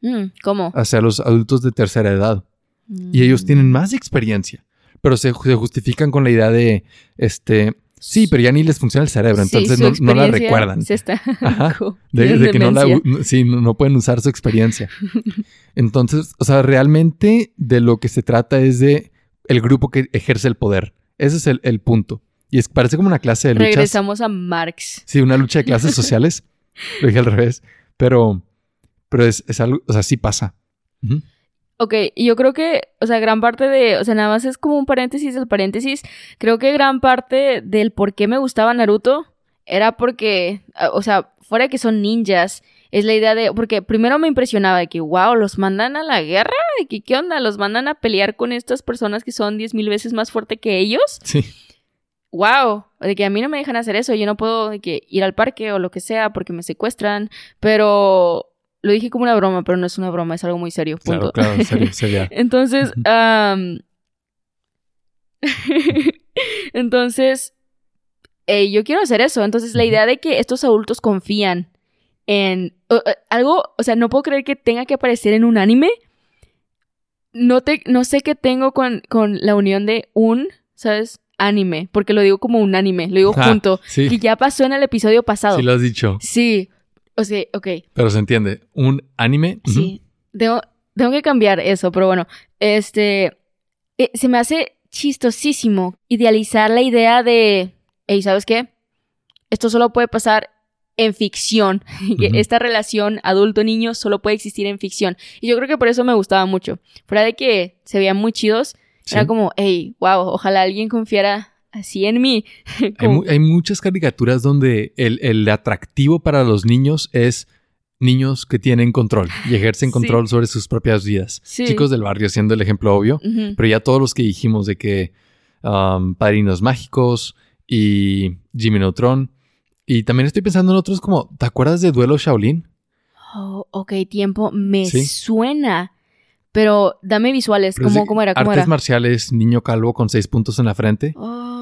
Mm, ¿Cómo? Hacia los adultos de tercera edad. Y ellos tienen mm. más experiencia, pero se, justifican con la idea de, este, sí, pero ya ni les funciona el cerebro, entonces no, la recuerdan. Se está de, que no, la, sí, no pueden usar su experiencia. Entonces, o sea, realmente de lo que se trata es de el grupo que ejerce el poder. Ese es el, punto. Y es, parece como una clase de luchas. Regresamos a Marx. Sí, una lucha de clases sociales. lo dije al revés. Pero pero es, algo, o sea, sí pasa. Ok, yo creo que, o sea, gran parte de, o sea, nada más es como un paréntesis del paréntesis. Creo que gran parte del por qué me gustaba Naruto era porque, o sea, fuera de que son ninjas, es la idea de, porque primero me impresionaba de que, wow, los mandan a la guerra, de que, ¿qué onda? Los mandan a pelear con estas personas que son diez mil veces más fuertes que ellos. Sí. Wow, de que a mí no me dejan hacer eso, yo no puedo de que ir al parque o lo que sea porque me secuestran, pero lo dije como una broma, pero no es una broma, es algo muy serio. Punto. Claro, claro, serio, serio. Entonces, entonces, yo quiero hacer eso. Entonces, la idea de que estos adultos confían en algo, o sea, no puedo creer que tenga que aparecer en un anime. No, te, no sé qué tengo con, con la unión de un, ¿sabes? Anime, porque lo digo como un anime, lo digo junto. Sí. Que ya pasó en el episodio pasado. Sí, lo has dicho. Sí, o sea, ok. Pero se entiende. Un anime. Sí. tengo, que cambiar eso, pero bueno. Este. Eh, se me hace chistosísimo idealizar la idea de. Hey, ¿sabes qué? Esto solo puede pasar en ficción. Esta relación adulto-niño solo puede existir en ficción. Y yo creo que por eso me gustaba mucho. Fuera de que se veían muy chidos, era como, hey, wow, ojalá alguien confiara así en mí. hay, muchas caricaturas donde el, atractivo para los niños es niños que tienen control y ejercen control sobre sus propias vidas. Chicos del barrio siendo el ejemplo obvio, pero ya todos los que dijimos de que um, Padrinos Mágicos y Jimmy Neutron. Y también estoy pensando en otros como, ¿te acuerdas de Duelo Shaolin? Oh, ok, tiempo, me suena. Pero dame visuales, ¿cómo, ¿cómo, era? artes marciales, niño calvo con seis puntos en la frente. Oh.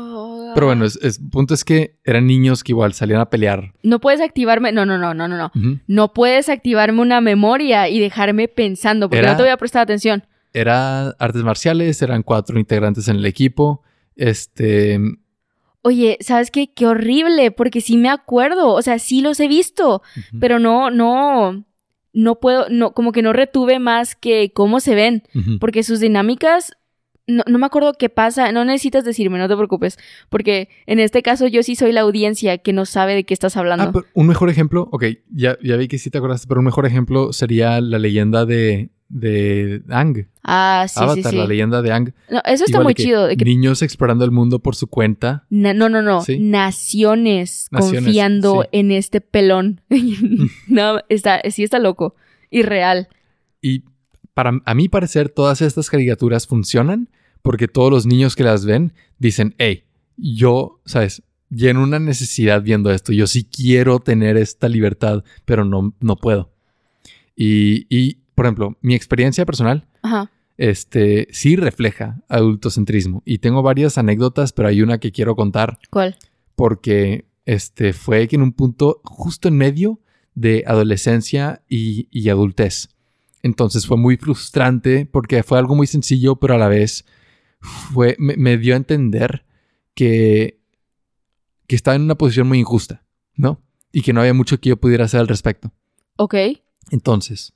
Pero bueno, el punto es que eran niños que igual salían a pelear. No puedes activarme, no, no, no, no, no, no. No puedes activarme una memoria y dejarme pensando, porque no te voy a prestar atención. Era artes marciales, eran cuatro integrantes en el equipo. Este. Oye, ¿sabes qué? Qué horrible, porque sí me acuerdo, o sea, sí los he visto, pero no, no, no puedo, no, como que no retuve más que cómo se ven, porque sus dinámicas no, no, me acuerdo qué pasa, no necesitas decirme, no te preocupes, porque en este caso yo sí soy la audiencia que no sabe de qué estás hablando. Ah, un mejor ejemplo, ok, ya, ya vi que sí te acordaste, pero un mejor ejemplo sería la leyenda de, de Ang. Ah, sí, sí, sí. la leyenda de Ang. No, eso está muy chido. Niños explorando el mundo por su cuenta. no, no, no. Naciones, confiando en este pelón. no, está, sí está loco. Irreal. Y para a mi parecer, todas estas caricaturas funcionan porque todos los niños que las ven dicen, hey, yo, ¿sabes? Lleno una necesidad viendo esto. Yo sí quiero tener esta libertad, pero no, no puedo. Y, y, por ejemplo, mi experiencia personal, este, sí refleja adultocentrismo. Y tengo varias anécdotas, pero hay una que quiero contar. ¿Cuál? Porque este, fue que en un punto justo en medio de adolescencia y, y adultez. Entonces fue muy frustrante porque fue algo muy sencillo, pero a la vez fue, me, dio a entender que, que estaba en una posición muy injusta, ¿no? Y que no había mucho que yo pudiera hacer al respecto. Ok. Entonces,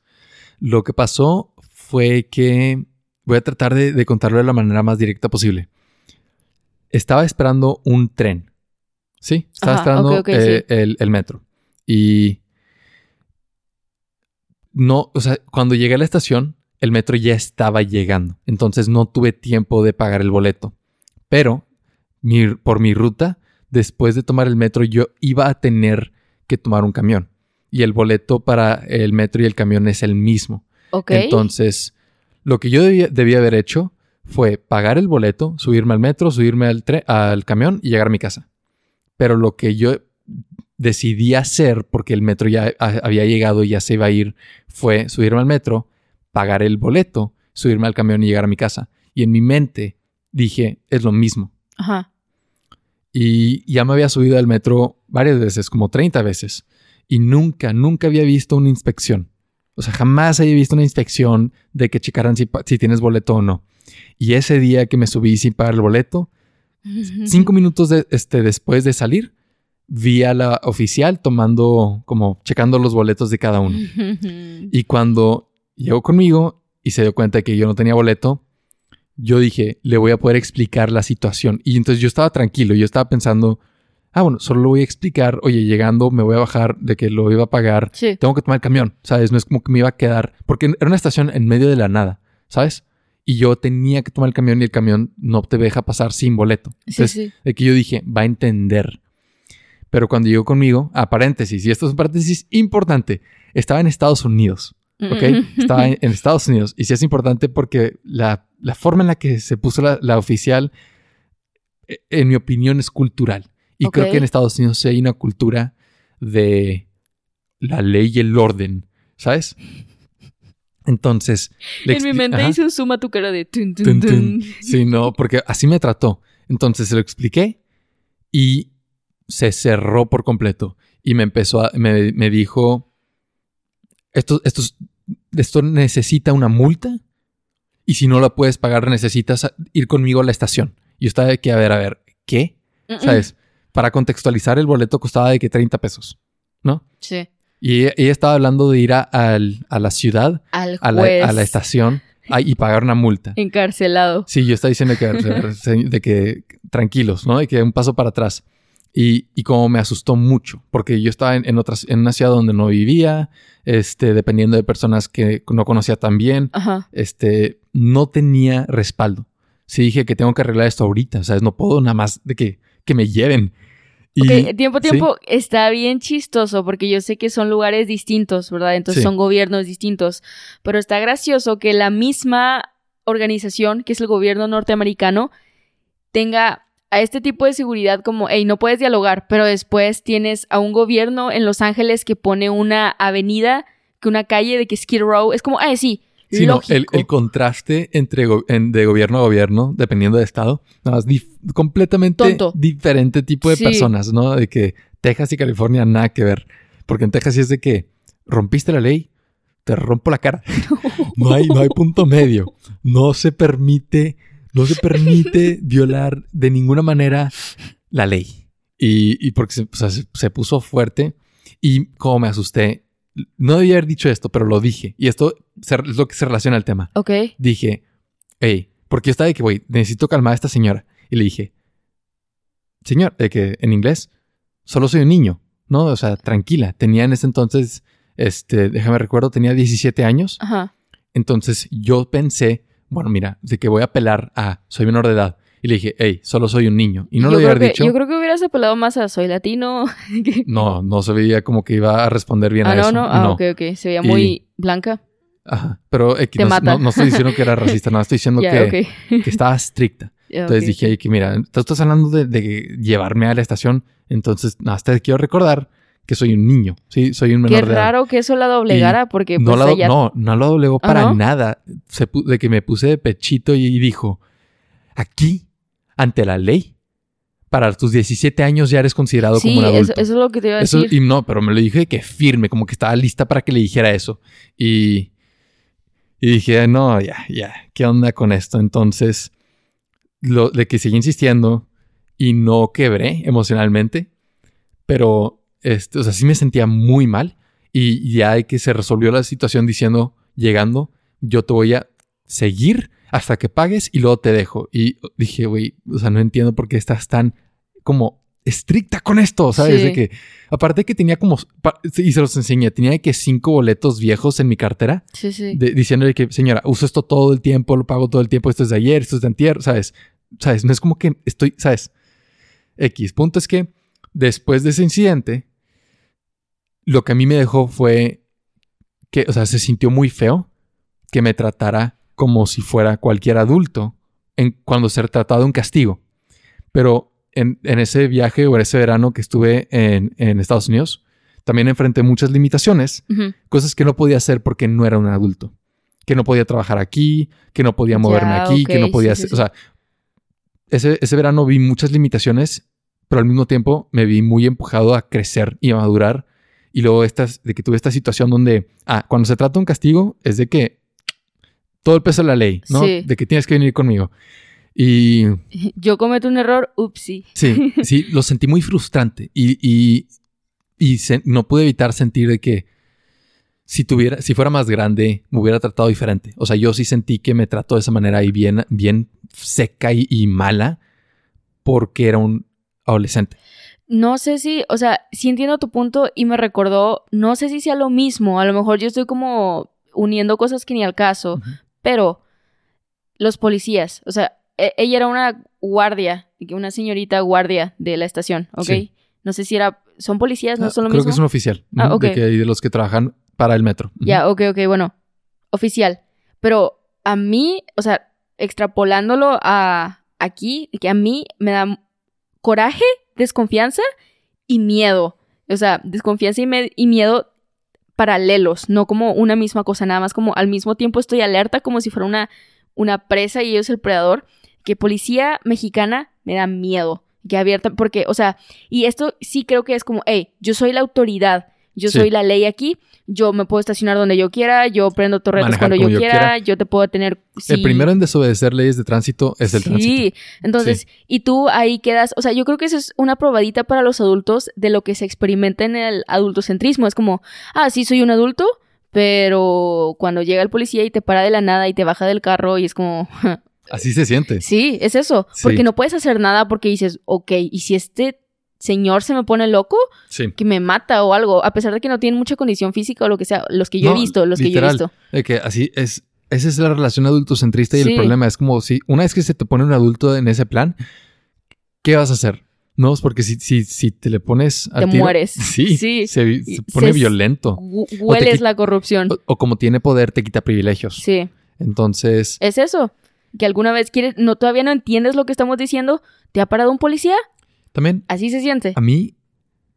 lo que pasó fue que voy a tratar de, contarlo de la manera más directa posible. Estaba esperando un tren. ¿Sí? Estaba esperando eh, el, el metro. Y no, o sea, cuando llegué a la estación, el metro ya estaba llegando. Entonces no tuve tiempo de pagar el boleto. Pero por mi ruta, después de tomar el metro, yo iba a tener que tomar un camión. Y el boleto para el metro y el camión es el mismo. Entonces, lo que yo debía, haber hecho fue pagar el boleto, subirme al metro, subirme al, al camión y llegar a mi casa. Pero lo que yo decidí hacer, porque el metro ya había llegado y ya se iba a ir, fue subirme al metro, pagar el boleto, subirme al camión y llegar a mi casa. Y en mi mente dije, es lo mismo. Ajá. Y ya me había subido al metro varias veces, como 30 veces. Y nunca, nunca había visto una inspección. O sea, jamás había visto una inspección de que checaran si, si tienes boleto o no. Y ese día que me subí sin pagar el boleto, cinco minutos este, después de salir, vi a la oficial tomando, como checando los boletos de cada uno. y cuando llegó conmigo y se dio cuenta de que yo no tenía boleto, yo dije, le voy a poder explicar la situación. Y entonces yo estaba tranquilo, yo estaba pensando, ah, bueno, solo lo voy a explicar, oye, llegando me voy a bajar de que lo iba a pagar, tengo que tomar el camión, ¿sabes? No es como que me iba a quedar, porque era una estación en medio de la nada, ¿sabes? Y yo tenía que tomar el camión y el camión no te deja pasar sin boleto. Entonces, sí, de que yo dije, va a entender. Pero cuando llegó conmigo, a paréntesis, y esto es un paréntesis importante, estaba en Estados Unidos. ¿Ok? Estaba en, Estados Unidos. Y sí es importante porque la, forma en la que se puso la, oficial, e, en mi opinión, es cultural. Y creo que en Estados Unidos sí hay una cultura de la ley y el orden, ¿sabes? Entonces. En mi mente un suma tu cara de. Sí, no, porque así me trató. Entonces se lo expliqué y se cerró por completo. Y me empezó a. Me, me dijo. Esto, esto, esto necesita una multa. Y si no la puedes pagar, necesitas ir conmigo a la estación. Y yo estaba de que, a ver, a ver, ¿qué? ¿Sabes? Para contextualizar, el boleto costaba de que 30 pesos, ¿no? Sí. Y ella, estaba hablando de ir a, la ciudad, a, la, estación y pagar una multa. Encarcelado. Sí, yo estaba diciendo que, de que tranquilos, ¿no? De que un paso para atrás. Y, y como me asustó mucho, porque yo estaba en, otras, en una ciudad donde no vivía, este, dependiendo de personas que no conocía tan bien, este, no tenía respaldo. Sí dije que tengo que arreglar esto ahorita, ¿sabes? No puedo nada más de que, que me lleven. Y, tiempo, tiempo, está bien chistoso porque yo sé que son lugares distintos, ¿verdad? Entonces son gobiernos distintos, pero está gracioso que la misma organización, que es el gobierno norteamericano, tenga a este tipo de seguridad como, hey, no puedes dialogar, pero después tienes a un gobierno en Los Ángeles que pone una avenida, que una calle de que Skid Row, es como, ah, sí, Sí, el, contraste entre de gobierno a gobierno, dependiendo de estado, nada más completamente diferente tipo de personas, ¿no? De que Texas y California nada que ver. Porque en Texas sí es de que rompiste la ley, te rompo la cara. No, hay, no hay punto medio. No se permite, no se permite violar de ninguna manera la ley. Y, porque se, se puso fuerte y como me asusté, no debía haber dicho esto, pero lo dije. Y esto es lo que se relaciona al tema. Ok. Dije, hey, porque yo estaba de que, güey, necesito calmar a esta señora. Y le dije, señor, de que en inglés, solo soy un niño, ¿no? O sea, tranquila. Tenía en ese entonces, este, déjame recuerdo, tenía 17 años. Ajá. Entonces yo pensé, bueno, mira, de que voy a apelar a soy menor de edad. Y le dije, hey, solo soy un niño. Y no lo había dicho. Yo creo que hubieras apelado más a soy latino. no, no se veía como que iba a responder bien ah, a no, eso. No, ah, no, ok, ok. Se veía muy blanca. Ajá. Pero no, estoy diciendo que era racista, no, estoy diciendo que, que, estaba estricta. Entonces dije, que mira, tú estás hablando de, llevarme a la estación, entonces, nada, te quiero recordar que soy un niño, sí, soy un menor Qué raro que eso la doblegara, porque no, pues, la, no, no la doblegó ¿Ah, para nada. de que me puse de pechito y dijo, aquí ante la ley. Para tus 17 años ya eres considerado como un adulto. Eso, eso es lo que te iba a decir. Y no, pero me lo dije que firme, como que estaba lista para que le dijera eso. Y, y dije, no, ya, ya, ¿qué onda con esto? Entonces, lo, de que seguí insistiendo y no quebré emocionalmente, pero, este, o sea, sí me sentía muy mal. Y ya de que se resolvió la situación diciendo, llegando, yo te voy a seguir hasta que pagues y luego te dejo. Y dije, güey, o sea, no entiendo por qué estás tan como estricta con esto, ¿sabes? De que, aparte que tenía como, y se los enseñé, tenía que cinco boletos viejos en mi cartera. Sí, sí. diciéndole que, señora, uso esto todo el tiempo, lo pago todo el tiempo, esto es de ayer, esto es de antier, ¿sabes? ¿Sabes? No es como que estoy, ¿sabes? X. Punto es que después de ese incidente, lo que a mí me dejó fue que, o sea, se sintió muy feo que me tratara como si fuera cualquier adulto en, cuando se trataba de un castigo. Pero en, ese viaje o en ese verano que estuve en, Estados Unidos, también enfrenté muchas limitaciones, cosas que no podía hacer porque no era un adulto. Que no podía trabajar aquí, que no podía moverme aquí, que no podía hacer. O sea, ese, ese verano vi muchas limitaciones, pero al mismo tiempo me vi muy empujado a crecer y a madurar. Y luego estas, de que tuve esta situación donde, ah, cuando se trata de un castigo, es de que todo el peso de la ley, ¿no? De que tienes que venir conmigo. Y... Yo cometo un error, upsi. Sí, sí, lo sentí muy frustrante y, y, y no pude evitar sentir de que si tuviera, si fuera más grande, me hubiera tratado diferente. O sea, yo sí sentí que me trató de esa manera ahí bien, bien seca y, y mala porque era un adolescente. No sé si, o sea, sí entiendo tu punto y me recordó, no sé si sea lo mismo, a lo mejor yo estoy como uniendo cosas que ni al caso, pero los policías, o sea, e, ella era una guardia, una señorita guardia de la estación, ¿ok? No sé si era, son policías, no, ah, son lo mismo. Creo que es un oficial, ah, de, que, de los que trabajan para el metro. Ya, ok, ok, bueno, oficial. Pero a mí, o sea, extrapolándolo a aquí, que a mí me da coraje, desconfianza y miedo. O sea, desconfianza y, y miedo paralelos, no como una misma cosa, nada más como al mismo tiempo estoy alerta como si fuera una, una presa y ellos el predador, que policía mexicana me da miedo, que abierta, porque, o sea, y esto sí creo que es como, hey, yo soy la autoridad, yo soy la ley aquí, yo me puedo estacionar donde yo quiera, yo prendo torretas cuando yo, quiera, yo te puedo tener... El primero en desobedecer leyes de tránsito es el tránsito. Sí, entonces, y tú ahí quedas, o sea, yo creo que eso es una probadita para los adultos de lo que se experimenta en el adultocentrismo. Es como, ah, sí, soy un adulto, pero cuando llega el policía y te para de la nada y te baja del carro y es como... Así se siente. Sí, es eso, porque no puedes hacer nada porque dices, ok, y si este señor se me pone loco, que me mata o algo, a pesar de que no tiene mucha condición física o lo que sea, los que yo he visto, los que yo he visto. que así es, esa es la relación adultocentrista y el problema es como si una vez que se te pone un adulto en ese plan, ¿qué vas a hacer? No, es porque si, si, si te le pones Te mueres. Sí, sí. Se, pone violento. Hueles la corrupción. O, como tiene poder, te quita privilegios. Sí. Entonces... Es eso. Que alguna vez quieres, no, todavía no entiendes lo que estamos diciendo, ¿te ha parado un policía? También. Así se siente. A mí,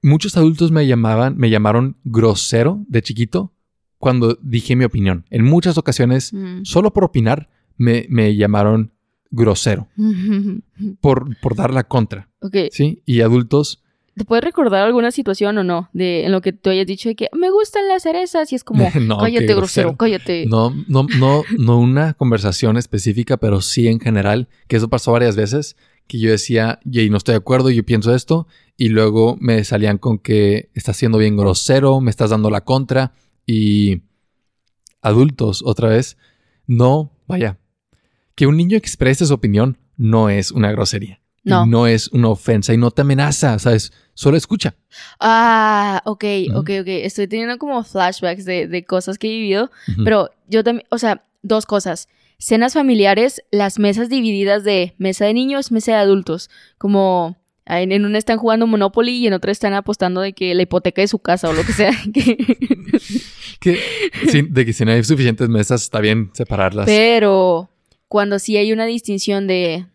muchos adultos me llamaban, me llamaron grosero de chiquito cuando dije mi opinión. En muchas ocasiones, mm. solo por opinar, me, me llamaron grosero. por, por dar la contra. Ok. Sí. Y adultos. ¿Te puedes recordar alguna situación o no? De en lo que tú hayas dicho de que me gustan las cerezas y es como cállate, grosero, cállate. No, no, no, no una conversación específica, pero sí en general, que eso pasó varias veces que yo decía, y no estoy de acuerdo, yo pienso esto, y luego me salían con que estás siendo bien grosero, me estás dando la contra, y adultos, otra vez, no, vaya, que un niño exprese su opinión no es una grosería. No. no es una ofensa y no te amenaza, ¿sabes? Solo escucha. Ah, ok, ok, ok. Estoy teniendo como flashbacks de, cosas que he vivido, pero yo también, o sea, dos cosas cenas familiares, las mesas divididas de mesa de niños, mesa de adultos, como en una están jugando Monopoly y en otra están apostando de que la hipoteca de su casa o lo que sea. que, de que si no hay suficientes mesas está bien separarlas. Pero cuando sí hay una distinción de...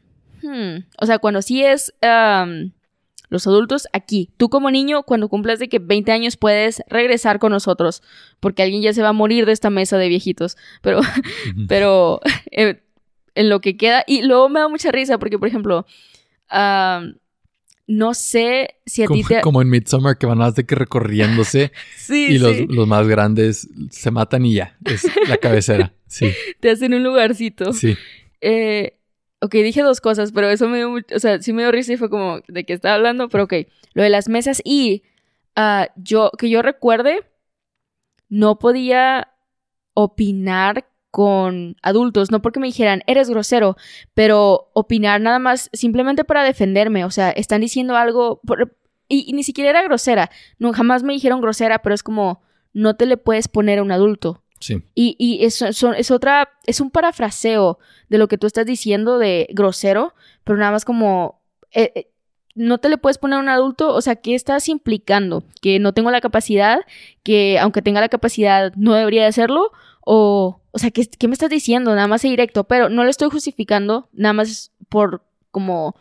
Hmm, o sea, cuando sí es los adultos aquí. Tú como niño, cuando cumplas de que 20 años puedes regresar con nosotros, porque alguien ya se va a morir de esta mesa de viejitos. Pero, pero eh, en lo que queda, y luego me da mucha risa, porque por ejemplo, no sé si a ti te... Como en Midsommar, que van a de que recorriéndose sí, y los, los, más grandes se matan y ya, es la cabecera, sí. Te hacen un lugarcito. Sí. Eh, Ok, dije dos cosas, pero eso me dio o sea, sí me dio risa y fue como de qué estaba hablando, pero ok, lo de las mesas y ah, yo, que yo recuerde, no podía opinar con adultos, no porque me dijeran, eres grosero, pero opinar nada más simplemente para defenderme, o sea, están diciendo algo, y, ni siquiera era grosera, no, jamás me dijeron grosera, pero es como, no te le puedes poner a un adulto. Y, y es, es otra, es un parafraseo de lo que tú estás diciendo de grosero, pero nada más como, eh, eh, no te le puedes poner a un adulto, o sea, ¿qué estás implicando? Que no tengo la capacidad, que aunque tenga la capacidad no debería de hacerlo, o, o sea, ¿qué, ¿qué me estás diciendo? Nada más directo, pero no lo estoy justificando, nada más por como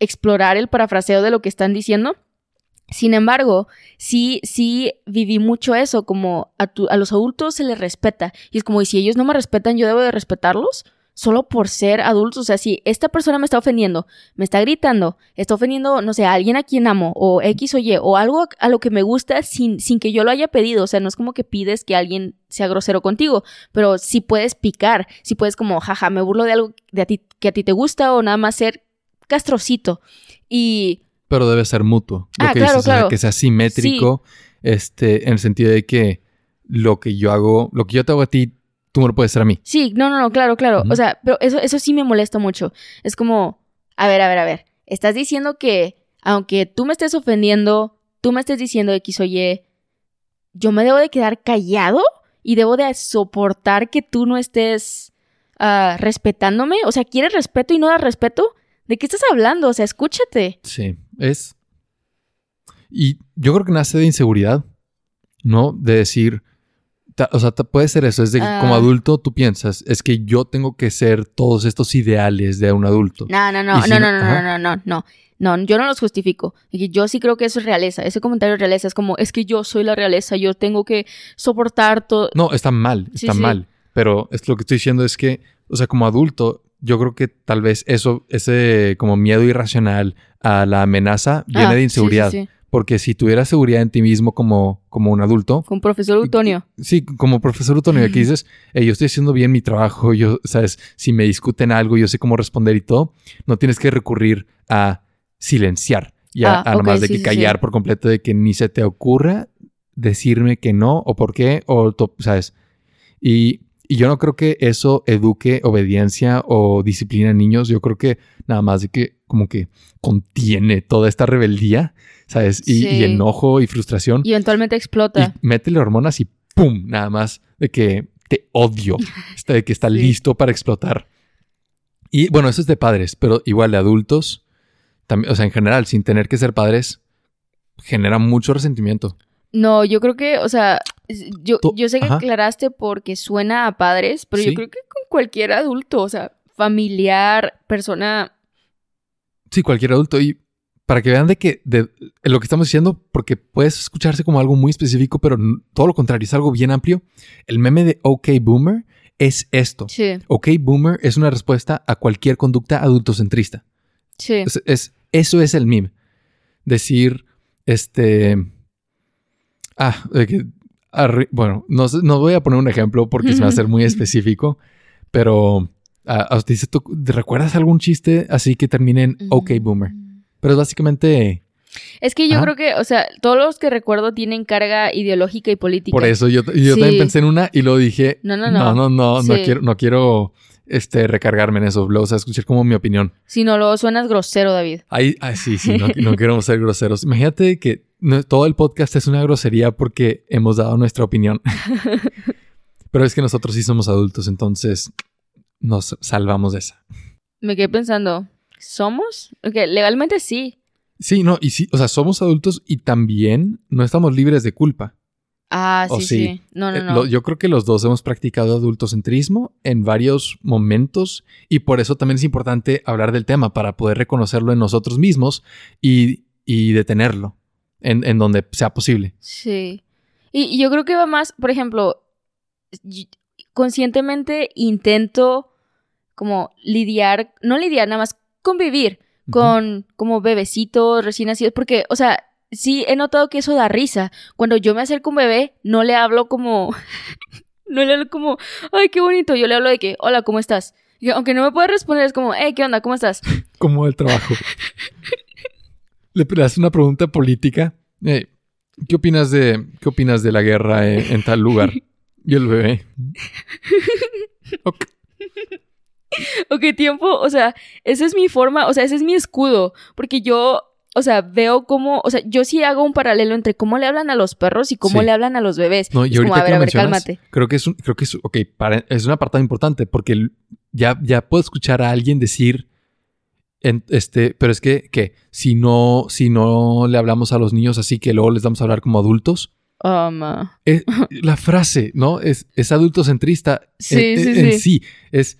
explorar el parafraseo de lo que están diciendo. Sin embargo, sí, sí viví mucho eso, como a, a, los adultos se les respeta. Y es como, y si ellos no me respetan, yo debo de respetarlos solo por ser adultos. O sea, si esta persona me está ofendiendo, me está gritando, está ofendiendo, no sé, a alguien a quien amo, o X o Y, o algo a, lo que me gusta sin, sin que yo lo haya pedido. O sea, no es como que pides que alguien sea grosero contigo, pero si puedes picar, si puedes como, jaja, me burlo de algo de a ti, que a ti te gusta, o nada más ser castrocito. Y pero debe ser mutuo. Lo ah, que claro, claro. que sea simétrico, este, en el sentido de que lo que yo hago, lo que yo te hago a ti, tú no lo puedes hacer a mí. Sí, no, no, no, claro, claro. O sea, pero eso, eso sí me molesta mucho. Es como, a ver, a ver, a ver. Estás diciendo que, aunque tú me estés ofendiendo, tú me estés diciendo X o Y, yo me debo de quedar callado y debo de soportar que tú no estés uh, respetándome? O sea, ¿quieres respeto y no das respeto? ¿De qué estás hablando? O sea, escúchate. Sí, es. Y yo creo que nace de inseguridad, ¿no? De decir, o sea, puede ser eso, es de que como ah. adulto tú piensas, es que yo tengo que ser todos estos ideales de un adulto. No, no, no, no, no, no, no, no, no, no. Yo no los justifico. Yo sí creo que eso es realeza. Ese comentario es realeza. Es como, es que yo soy la realeza, yo tengo que soportar todo. No, está mal, está mal. Pero es, lo que estoy diciendo es que, o sea, como adulto, yo creo que tal vez eso, ese como miedo irracional a la amenaza viene ah, de inseguridad. Porque si tuvieras seguridad en ti mismo como, como un adulto. Como profesor Utonio. Sí, como profesor Utonio, aquí dices, yo estoy haciendo bien mi trabajo, yo, sabes, si me discuten algo, yo sé cómo responder y todo, no tienes que recurrir a silenciar y a, ah, más de que callar por completo, de que ni se te ocurra decirme que no o por qué, o, sabes. Y, y yo no creo que eso eduque obediencia o disciplina en niños, yo creo que nada más de que como que contiene toda esta rebeldía ¿sabes? Y, enojo y frustración. Y eventualmente explota. Y métele hormonas y ¡pum! Nada más de que te odio, este, de que está listo para explotar. Y bueno, eso es de padres, pero igual de adultos, también, o sea, en general, sin tener que ser padres, genera mucho resentimiento. No, yo creo que, o sea, yo, yo sé que aclaraste porque suena a padres, pero yo creo que con cualquier adulto, o sea, familiar, persona. Sí, cualquier adulto. Y para que vean de que de, lo que estamos diciendo, porque puede escucharse como algo muy específico, pero todo lo contrario, es algo bien amplio. El meme de OK Boomer es esto. Sí. OK Boomer es una respuesta a cualquier conducta adultocentrista. Sí. Es, eso es el meme. Decir, este... Ah, que, bueno, no, no, voy a poner un ejemplo porque se va a ser muy específico, pero... Uh, ¿tú, ¿Recuerdas algún chiste así que termine en OK Boomer? Pero es básicamente... Es que yo creo que, o sea, todos los que recuerdo tienen carga ideológica y política. Por eso yo, yo también pensé en una y lo dije. No, no, no. No, no, no, no quiero, no quiero este, recargarme en eso, o sea, escuchar como mi opinión. Si no, lo suenas grosero, David. Ay, ay sí, sí, no, no queremos ser groseros. Imagínate que todo el podcast es una grosería porque hemos dado nuestra opinión. Pero es que nosotros sí somos adultos, entonces nos salvamos de esa. Me quedé pensando, ¿Somos? Ok, legalmente sí. Sí, no, y sí, o sea, somos adultos y también no estamos libres de culpa. Ah, sí, sí, No, no, eh, no. yo creo que los dos hemos practicado adultocentrismo en varios momentos y por eso también es importante hablar del tema para poder reconocerlo en nosotros mismos y, detenerlo en, donde sea posible. Sí. y yo creo que va más, por ejemplo, conscientemente intento como lidiar, no lidiar, nada más convivir con como bebecitos recién nacidos, porque, o sea, sí he notado que eso da risa. Cuando yo me acerco a un bebé, no le hablo como, no le hablo como, ay, qué bonito, yo le hablo de que, hola, ¿cómo estás? Y aunque no me pueda responder, es como, hey, ¿qué onda? ¿Cómo estás? Como el trabajo. le haces una pregunta política. ¿Qué opinas de qué opinas de la guerra en, tal lugar? Y el bebé. ok, tiempo, o sea, esa es mi forma, o sea, ese es mi escudo, porque yo, o sea, veo cómo, o sea, yo sí hago un paralelo entre cómo le hablan a los perros y cómo le hablan a los bebés. No, y ahorita como, a ver, a ver, cálmate. Creo que es un, creo que es, ok, es un apartado importante porque ya, ya puedo escuchar a alguien decir, este, pero es que, que si no, si no le hablamos a los niños así que luego les vamos a hablar como adultos. Um, la frase, ¿no? Es, es adultocentrista sí, en, sí, en sí. Es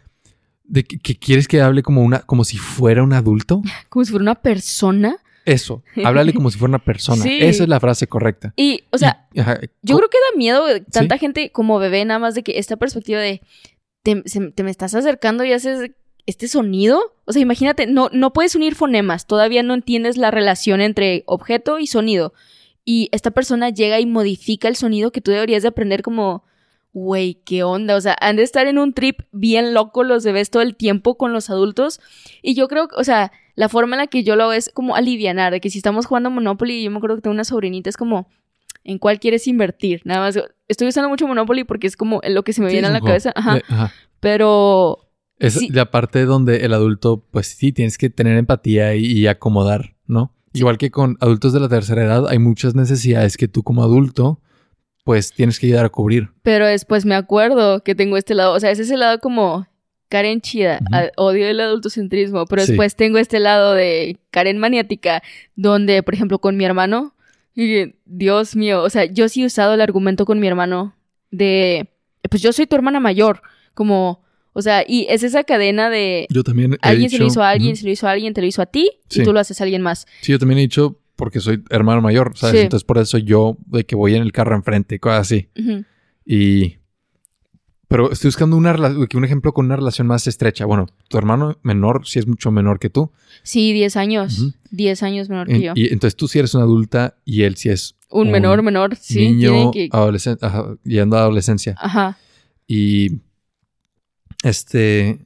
de que, quieres que hable como una, como si fuera un adulto. Como si fuera una persona. Eso, háblale como si fuera una persona. Esa es la frase correcta. Y, o sea, yo creo que da miedo tanta gente como bebé, nada más de que esta perspectiva de te, me estás acercando y haces este sonido. O sea, imagínate, no, no puedes unir fonemas, todavía no entiendes la relación entre objeto y sonido. Y esta persona llega y modifica el sonido que tú deberías de aprender como güey, ¿qué onda? O sea, han de estar en un trip bien loco los bebés todo el tiempo con los adultos. Y yo creo o sea, la forma en la que yo lo hago es como alivianar, de que si estamos jugando Monopoly, yo me acuerdo que tengo una sobrinita, es como, ¿en cuál quieres invertir? Nada más, estoy usando mucho Monopoly porque es como lo que se me viene a la cabeza. Ajá. Pero... Es la parte donde el adulto, pues sí, tienes que tener empatía y acomodar, ¿no? Igual que con adultos de la tercera edad, hay muchas necesidades que tú como adulto pues tienes que ayudar a cubrir. Pero después me acuerdo que tengo este lado, o sea, es ese lado como Karen chida, odio el adultocentrismo, pero después tengo este lado de Karen maniática, donde, por ejemplo, con mi hermano, Dios mío, o sea, yo sí he usado el argumento con mi hermano de, pues yo soy tu hermana mayor, como, o sea, y es esa cadena de... Yo también... alguien se lo hizo a alguien, se lo hizo a alguien, te lo hizo a ti, y tú lo haces a alguien más. Sí, yo también he dicho, porque soy hermano mayor, ¿sabes? Entonces por eso yo, de que voy en el carro enfrente, cosas así. Y pero estoy buscando una un ejemplo con una relación más estrecha. Bueno, tu hermano menor sí es mucho menor que tú. Sí, 10 años. 10 años menor que yo. Y entonces tú sí eres una adulta y él sí es un, menor, menor, sí. Niño, adolescente, yendo a adolescencia. Ajá. Y este,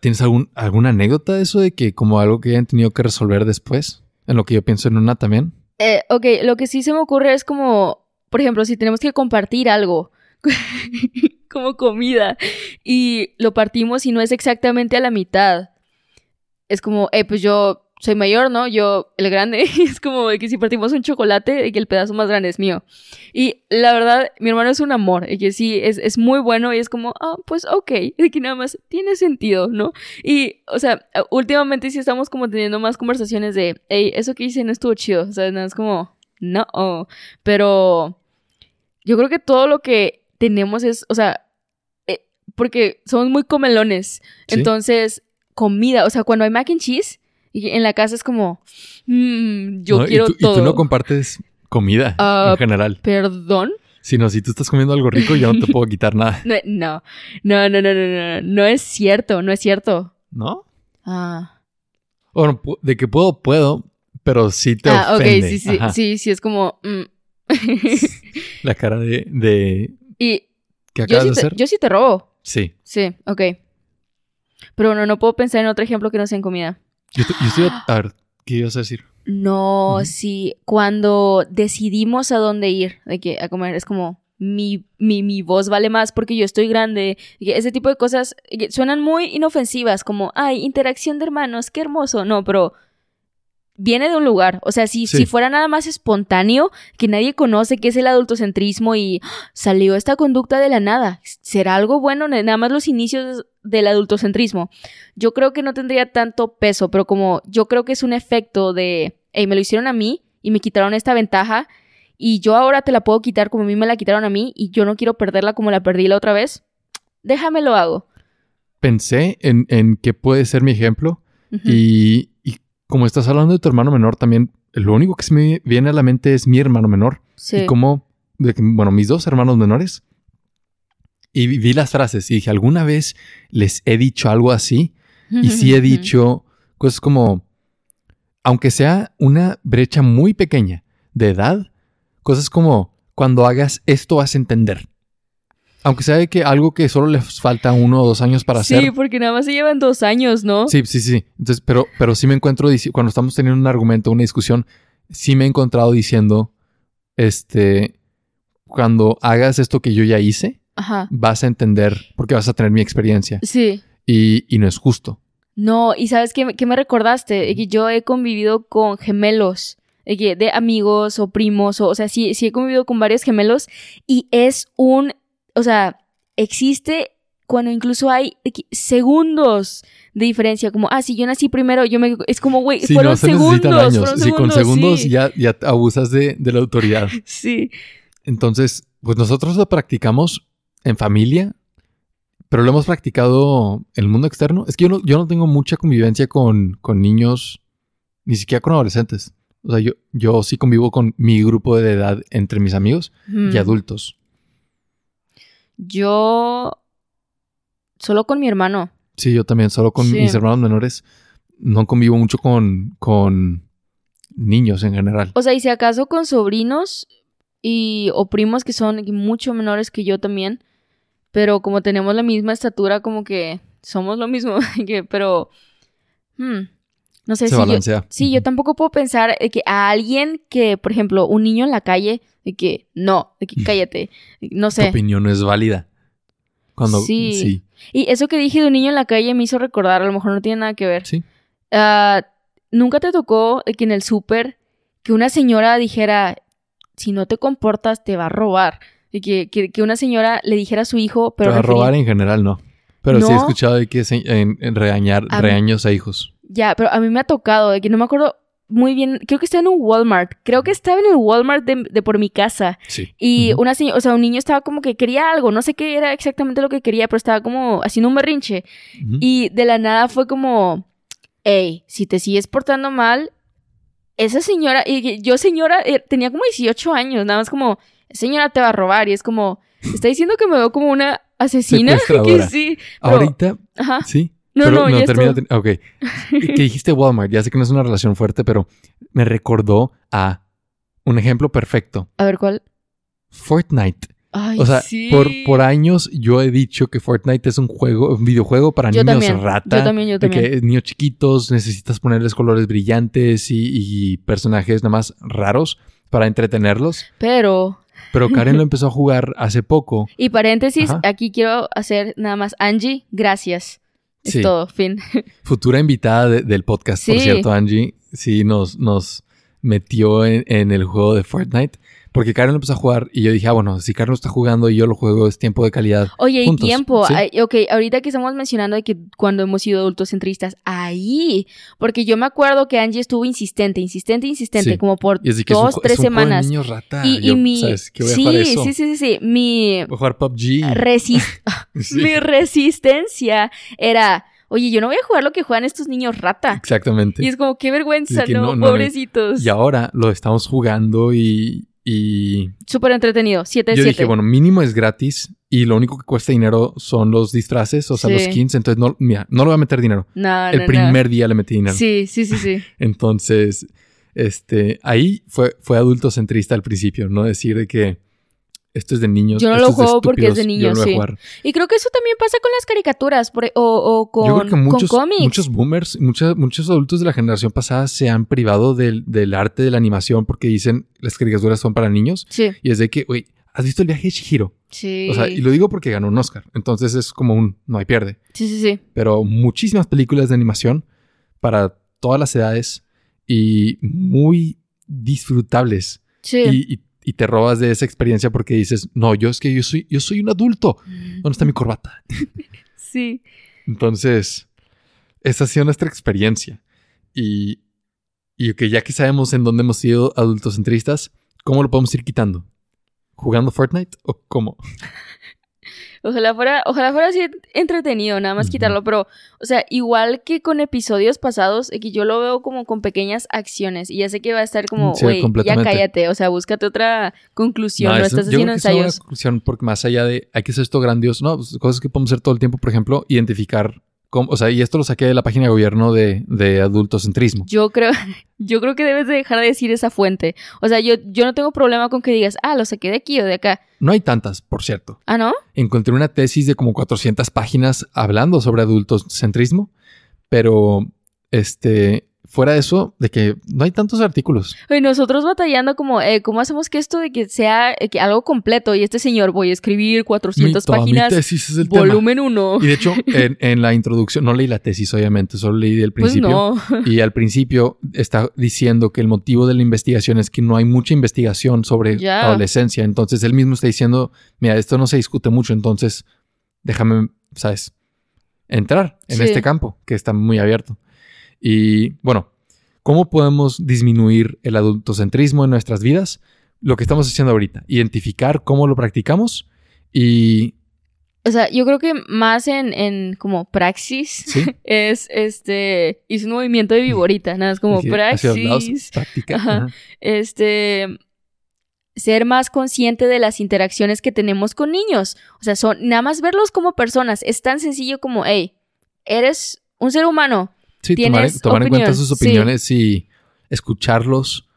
¿tienes algún, alguna anécdota de eso de que como algo que hayan tenido que resolver después? En lo que yo pienso en una también. Eh, ok, lo que sí se me ocurre es como, por ejemplo, si tenemos que compartir algo. como comida y lo partimos y no es exactamente a la mitad. Es como, eh, pues yo soy mayor, ¿no? Yo, el grande, es como que si partimos un chocolate, y que el pedazo más grande es mío. Y la verdad, mi hermano es un amor, y que sí, es, es muy bueno y es como, ah, pues ok, de que nada más tiene sentido, ¿no? Y, o sea, últimamente sí estamos como teniendo más conversaciones de, hey, eso que hice no estuvo chido, o sea, no es como, no, pero yo creo que todo lo que tenemos es, o sea, eh, porque somos muy comelones. Entonces, comida, o sea, cuando hay mac and cheese, en la casa es como, mmm, yo quiero todo. Y tú no compartes comida en ah, general. ¿Perdón? Si no, si tú estás comiendo algo rico, yo no te puedo quitar nada. No, no, no, no, no, no, no, es cierto, no es cierto. ¿No? Ah. Bueno, de que puedo, puedo, pero sí te ah, ofende. ok, sí, sí, sí, sí, es como... Mm. La cara de, de, y ¿Qué acabas yo de hacer? yo sí te robo. Sí. Sí, ok. Pero no, no puedo pensar en otro ejemplo que no sea en comida. Yo, estoy a, ver, ¿qué ibas a decir? No, sí. Cuando decidimos a dónde ir, de que a comer, es como mi, mi, mi voz vale más porque yo estoy grande. Ese tipo de cosas suenan muy inofensivas, como, ay, interacción de hermanos, qué hermoso. No, pero viene de un lugar. O sea, si, si fuera nada más espontáneo, que nadie conoce qué es el adultocentrismo y salió esta conducta de la nada, será algo bueno, nada más los inicios del adultocentrismo. Yo creo que no tendría tanto peso, pero como yo creo que es un efecto de, hey, me lo hicieron a mí y me quitaron esta ventaja y yo ahora te la puedo quitar como a mí me la quitaron a mí y yo no quiero perderla como la perdí la otra vez, déjame lo hago. Pensé en, en qué puede ser mi ejemplo y como estás hablando de tu hermano menor, también lo único que se me viene a la mente es mi hermano menor. Sí. Y como, bueno, mis dos hermanos menores. Y vi las frases y dije, ¿alguna vez les he dicho algo así? Y sí he dicho cosas como, aunque sea una brecha muy pequeña de edad, cosas como, cuando hagas esto vas a entender. Aunque sea de que algo que solo les falta uno o dos años para hacer. Sí, porque nada más se llevan dos años, ¿no? Sí, sí, sí. Entonces, pero, pero sí me encuentro, cuando estamos teniendo un argumento, una discusión, sí me he encontrado diciendo, este, cuando hagas esto que yo ya hice, vas a entender, porque vas a tener mi experiencia. Sí. Y, y no es justo. No, y ¿sabes qué, qué me recordaste? Que yo he convivido con gemelos de amigos o primos, o, o sea, sí, sí he convivido con varios gemelos y es un o sea, existe cuando incluso hay segundos de diferencia, como, ah, si yo nací primero, yo me... Es como, güey, fueron, segundos, años. sí, con segundos ya, ya abusas de, de, la autoridad. sí. Entonces, pues nosotros lo practicamos en familia, pero lo hemos practicado en el mundo externo. Es que yo no, yo no tengo mucha convivencia con, con niños, ni siquiera con adolescentes. O sea, yo, yo sí convivo con mi grupo de edad entre mis amigos y adultos. Yo solo con mi hermano. Sí, yo también, solo con mis hermanos menores. No convivo mucho con, con niños en general. O sea, y si acaso con sobrinos y o primos que son mucho menores que yo también, pero como tenemos la misma estatura, como que somos lo mismo, pero hmm, no sé si yo, sí, yo tampoco puedo pensar que a alguien que, por ejemplo, un niño en la calle de que no, de que cállate, no sé. Tu opinión no es válida. Cuando, sí. Y eso que dije de un niño en la calle me hizo recordar, a lo mejor no tiene nada que ver. Sí. Ah, ¿Nunca te tocó que en el súper que una señora dijera, si no te comportas te va a robar? Y que, que, una señora le dijera a su hijo, pero... Te va a robar en general, no. Pero sí he escuchado de que en, regañar, regaños a hijos. Ya, pero a mí me ha tocado de que no me acuerdo muy bien, creo que estaba en un Walmart, creo que estaba en el Walmart de, por mi casa. Sí. Y una o sea, un niño estaba como que quería algo, no sé qué era exactamente lo que quería, pero estaba como haciendo un berrinche. Y de la nada fue como, hey, si te sigues portando mal, esa señora, y yo señora, eh, tenía como 18 años, nada más como, señora te va a robar y es como, está diciendo que me veo como una asesina. que sí. Ahorita, ajá. sí. No, no, no, termina. Ok. que dijiste Walmart, ya sé que no es una relación fuerte, pero me recordó a un ejemplo perfecto. A ver, ¿cuál? Fortnite. o sea, por, por años yo he dicho que Fortnite es un juego, un videojuego para niños rata. Yo también, yo también. De que niños chiquitos necesitas ponerles colores brillantes y, y personajes nada más raros para entretenerlos. Pero pero Karen lo empezó a jugar hace poco. Y paréntesis, aquí quiero hacer nada más. Angie, gracias. Es todo, fin. Futura invitada del podcast, por cierto, Angie. Sí, nos, nos metió en, el juego de Fortnite. Porque Karen empezó a jugar y yo dije, ah, bueno, si Karen está jugando y yo lo juego, es tiempo de calidad. Oye, y tiempo. ok, ahorita que estamos mencionando de que cuando hemos sido adultos centristas, ahí. Porque yo me acuerdo que Angie estuvo insistente, insistente, insistente, como por dos, tres semanas. rata. Y, mi. ¿sabes? voy a sí, jugar eso. sí, sí, sí, sí. Mi. Voy a jugar PUBG. Mi resistencia era oye, yo no voy a jugar lo que juegan estos niños rata. Exactamente. Y es como, qué vergüenza, ¿no? Pobrecitos. Y ahora lo estamos jugando y, y... Súper entretenido, 7 de Yo dije, bueno, mínimo es gratis y lo único que cuesta dinero son los disfraces, o sea, los skins. Entonces, no, mira, no le voy a meter dinero. No, El primer día le metí dinero. Sí, sí, sí, sí. entonces, este, ahí fue, fue adulto centrista al principio, ¿no? Decir de que esto es de niños. Yo no lo juego porque es de niños, sí. Y creo que eso también pasa con las caricaturas o, o con, Yo creo que muchos, Muchos boomers, muchos, muchos adultos de la generación pasada se han privado del, del, arte de la animación porque dicen las caricaturas son para niños. Sí. Y es de que, güey, ¿has visto el viaje de Shihiro? Sí. O sea, y lo digo porque ganó un Oscar. Entonces es como un no hay pierde. Sí, sí, sí. Pero muchísimas películas de animación para todas las edades y muy disfrutables. Sí. y y te robas de esa experiencia porque dices, no, yo es que yo soy, yo soy un adulto. ¿Dónde está mi corbata? sí. Entonces, esa ha sido nuestra experiencia. Y, y que ya que sabemos en dónde hemos sido adultos centristas, ¿cómo lo podemos ir quitando? ¿Jugando Fortnite o cómo? Ojalá fuera, ojalá fuera así entretenido, nada más quitarlo, pero, o sea, igual que con episodios pasados, que yo lo veo como con pequeñas acciones y ya sé que va a estar como, güey, ya cállate, o sea, búscate otra conclusión, no, estás haciendo ensayos. conclusión porque más allá de, hay que hacer esto grandioso, no, pues, cosas que podemos hacer todo el tiempo, por ejemplo, identificar o sea, y esto lo saqué de la página de gobierno de, de adultocentrismo. Yo creo, yo creo que debes de dejar de decir esa fuente. O sea, yo, yo no tengo problema con que digas, ah, lo saqué de aquí o de acá. No hay tantas, por cierto. ¿Ah, no? Encontré una tesis de como 400 páginas hablando sobre adultocentrismo, pero este, fuera de eso, de que no hay tantos artículos. Y nosotros batallando como, eh, ¿cómo hacemos que esto de que sea eh, que algo completo? Y este señor, voy a escribir 400 páginas, volumen 1. Y de hecho, en, la introducción, no leí la tesis, obviamente, solo leí el pues principio. Y al principio está diciendo que el motivo de la investigación es que no hay mucha investigación sobre adolescencia. Entonces, él mismo está diciendo, mira, esto no se discute mucho, entonces déjame, ¿sabes? Entrar en este campo, que está muy abierto. Y bueno, ¿cómo podemos disminuir el adultocentrismo en nuestras vidas? Lo que estamos haciendo ahorita, identificar cómo lo practicamos y... O sea, yo creo que más en, en como praxis es este, hice un movimiento de viborita, nada, es como praxis. práctica. Este, ser más consciente de las interacciones que tenemos con niños. O sea, son nada más verlos como personas. Es tan sencillo como, hey, eres un ser humano. Sí, tomar, en cuenta sus opiniones y escucharlos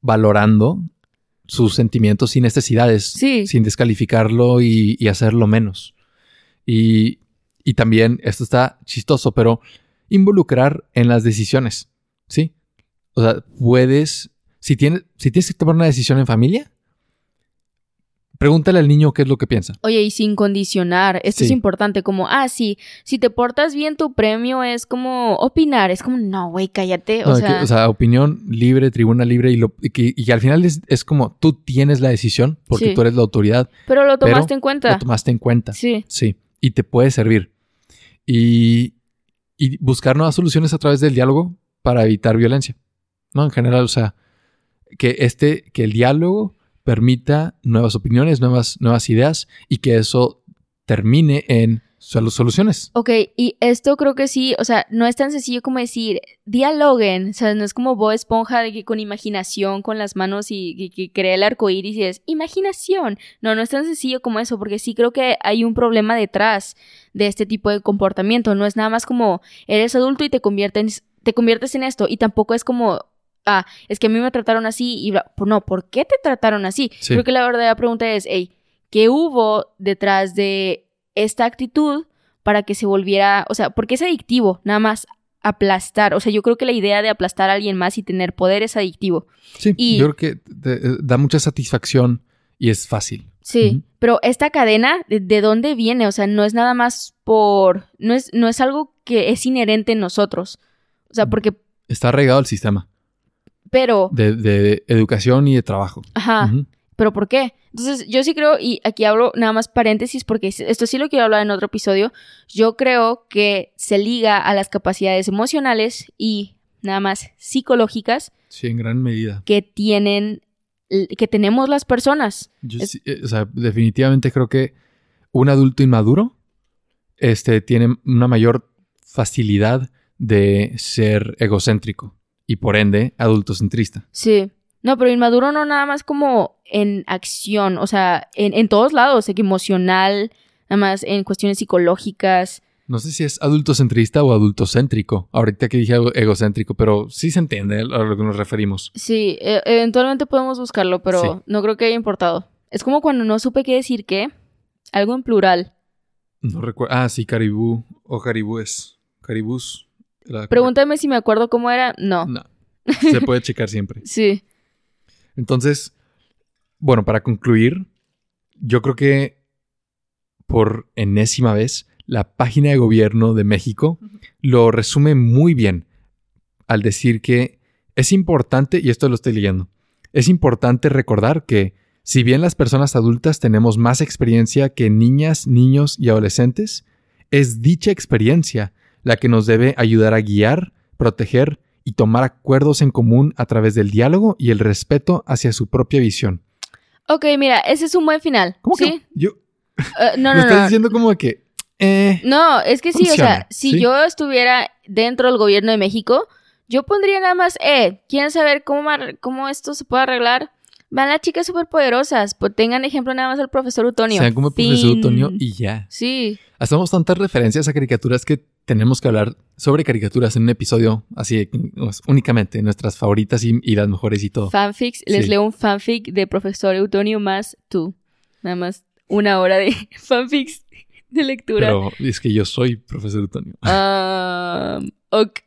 valorando sus sentimientos sin necesidades, sin descalificarlo y, hacerlo menos. Y, y, también, esto está chistoso, pero involucrar en las decisiones, ¿sí? O sea, puedes, si tienes, si tienes que tomar una decisión en familia, Pregúntale al niño qué es lo que piensa. Oye, y sin condicionar, esto es importante, como, ah, sí, si te portas bien, tu premio es como opinar, es como, no, güey, cállate. O, sea... o, sea... opinión libre, tribuna libre, y, lo, y, al final es, como, tú tienes la decisión, porque tú eres la autoridad. Pero lo tomaste en cuenta. Lo tomaste en cuenta. Sí. Sí, y te puede servir. y, y buscar nuevas soluciones a través del diálogo para evitar violencia. ¿No? En general, o sea, que este, que el diálogo permita nuevas opiniones, nuevas, nuevas ideas y que eso termine en soluciones. Ok, y esto creo que sí, o sea, no es tan sencillo como decir, dialoguen, o sea, no es como Bob Esponja de que con imaginación, con las manos y, que crea el arco iris y es imaginación. No, no es tan sencillo como eso, porque sí creo que hay un problema detrás de este tipo de comportamiento. No es nada más como eres adulto y te conviertes, te conviertes en esto, y tampoco es como ah, es que a mí me trataron así y no, ¿por qué te trataron así? Creo que la verdadera pregunta es, hey, ¿qué hubo detrás de esta actitud para que se volviera, o sea, porque es adictivo, nada más aplastar, o sea, yo creo que la idea de aplastar a alguien más y tener poder es adictivo. Sí, y, yo creo que eh, da mucha satisfacción y es fácil. Sí, pero esta cadena, ¿de, dónde viene? O sea, no es nada más por, no es, no es algo que es inherente en nosotros, o sea, porque... Está arraigado el sistema. Pero... De, educación y de trabajo. Ajá. ¿Pero por qué? Entonces, yo sí creo, y aquí hablo nada más paréntesis porque esto sí lo quiero hablar en otro episodio, yo creo que se liga a las capacidades emocionales y nada más psicológicas. Sí, en gran medida. Que tienen, que tenemos las personas. Yo eh, o sea, definitivamente creo que un adulto inmaduro este, tiene una mayor facilidad de ser egocéntrico y por ende adultocentrista. Sí. No, pero inmaduro no nada más como en acción, o sea, en, todos lados, emocional, nada más en cuestiones psicológicas. No sé si es adultocentrista o adultocéntrico. Ahorita que dije egocéntrico, pero sí se entiende a lo que nos referimos. Sí, e, eventualmente podemos buscarlo, pero no creo que haya importado. Es como cuando no supe qué decir qué. Algo en plural. No recuerdo. Ah, sí, caribú o caribúes. Caribús. Pregúntame si me acuerdo cómo era. No. No. Se puede checar siempre. sí. Entonces, bueno, para concluir, yo creo que por enésima vez, la página de gobierno de México lo resume muy bien al decir que es importante, y esto lo estoy leyendo, es importante recordar que si bien las personas adultas tenemos más experiencia que niñas, niños y adolescentes, es dicha experiencia la que nos debe ayudar a guiar, proteger y tomar acuerdos en común a través del diálogo y el respeto hacia su propia visión. Ok, mira, ese es un buen final. ¿Cómo ¿sí? que? Yo. Uh, no, no, estás diciendo como que. Eh, no, es que sí, o sea, si yo estuviera dentro del gobierno de México, yo pondría nada más, eh, ¿quieren saber cómo, cómo esto se puede arreglar? Van las chicas superpoderosas, pues tengan ejemplo nada más al profesor Utonio. Sean como el profesor Utonio y ya. Sí. Hacemos tantas referencias a caricaturas que tenemos que hablar sobre caricaturas en un episodio así pues, únicamente, nuestras favoritas y, las mejores y todo. Fanfics, les leo un fanfic de profesor Utonio más tú. Nada más una hora de fanfics de lectura. Pero es que yo soy profesor Utonio. Ah, ok.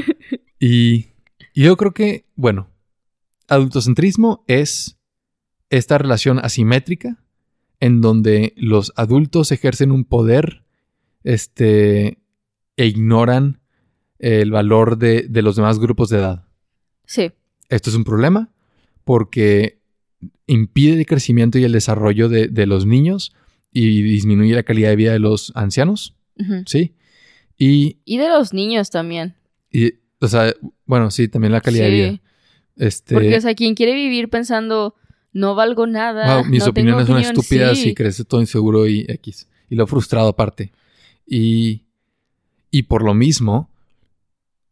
y yo creo que, bueno, Adultocentrismo es esta relación asimétrica en donde los adultos ejercen un poder este, e ignoran el valor de, los demás grupos de edad. Sí. Esto es un problema porque impide el crecimiento y el desarrollo de, los niños y disminuye la calidad de vida de los ancianos. Sí. Y, y de los niños también. Y, o sea, bueno, sí, también la calidad de vida. Este... Porque, o sea, quien quiere vivir pensando, no valgo nada. mis opiniones son estúpidas y crece todo inseguro y X. Y lo frustrado aparte. Y, y por lo mismo,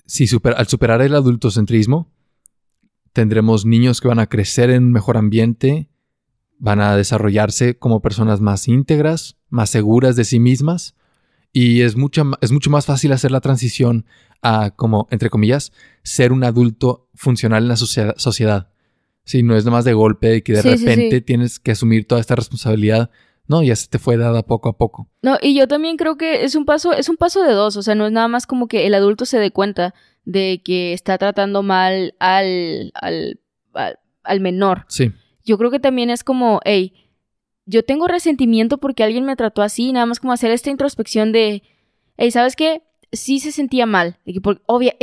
si al superar el adultocentrismo, tendremos niños que van a crecer en un mejor ambiente, van a desarrollarse como personas más íntegras, más seguras de sí mismas. Y es mucho, es mucho más fácil hacer la transición a, como, entre comillas, ser un adulto funcional en la sociedad. Si no es nada más de golpe y que de repente tienes que asumir toda esta responsabilidad. No, ya se te fue dada poco a poco. No, y yo también creo que es un paso, es un paso de dos. O sea, no es nada más como que el adulto se dé cuenta de que está tratando mal al, al, al, menor. Sí. Yo creo que también es como, hey, yo tengo resentimiento porque alguien me trató así, nada más como hacer esta introspección de, hey, ¿sabes qué? sí se sentía mal. De que obvia,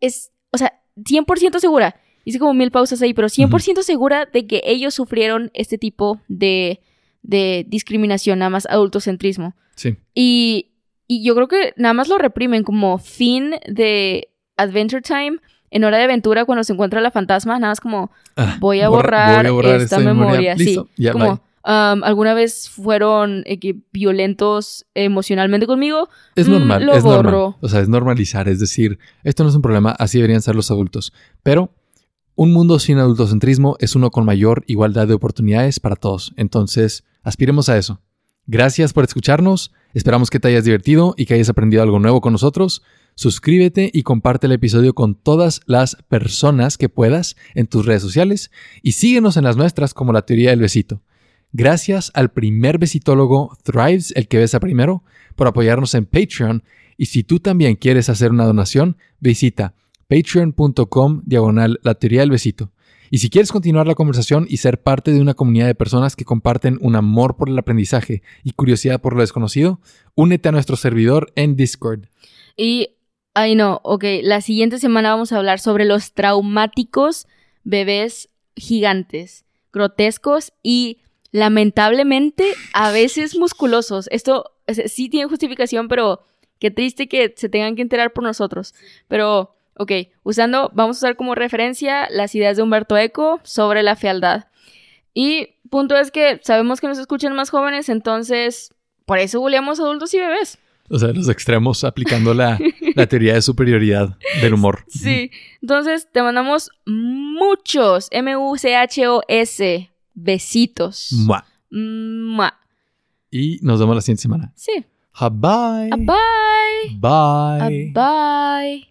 es, o sea, 100% segura. Hice como mil pausas ahí, pero 100% segura de que ellos sufrieron este tipo de, de discriminación, nada más adultocentrismo. Sí. Y, y yo creo que nada más lo reprimen como fin de Adventure Time. En hora de aventura, cuando se encuentra la fantasma, nada más como ah, voy, a borrar esta, memoria. Sí, como alguna vez fueron eh, violentos emocionalmente conmigo. Es normal, lo es normal. O sea, es normalizar, es decir, esto no es un problema, así deberían ser los adultos. Pero un mundo sin adultocentrismo es uno con mayor igualdad de oportunidades para todos. Entonces, aspiremos a eso. Gracias por escucharnos. Esperamos que te hayas divertido y que hayas aprendido algo nuevo con nosotros. Suscríbete y comparte el episodio con todas las personas que puedas en tus redes sociales y síguenos en las nuestras como la teoría del besito. Gracias al primer besitólogo Thrives, el que besa primero, por apoyarnos en Patreon. Y si tú también quieres hacer una donación, visita patreon.com diagonal la teoría del besito. Y si quieres continuar la conversación y ser parte de una comunidad de personas que comparten un amor por el aprendizaje y curiosidad por lo desconocido, únete a nuestro servidor en Discord. Y, ay no, ok, la siguiente semana vamos a hablar sobre los traumáticos bebés gigantes, grotescos y lamentablemente a veces musculosos. Esto sí tiene justificación, pero qué triste que se tengan que enterar por nosotros. Pero Ok, usando, vamos a usar como referencia las ideas de Humberto Eco sobre la fealdad. Y punto es que sabemos que nos escuchan más jóvenes, entonces por eso buleamos adultos y bebés. O sea, los extremos aplicando la, teoría de superioridad del humor. Sí. Entonces, te mandamos muchos M-U-C-H-O-S besitos. Mua. Mua. Y nos vemos la siguiente semana. Sí. Bye. Bye. Bye. Bye.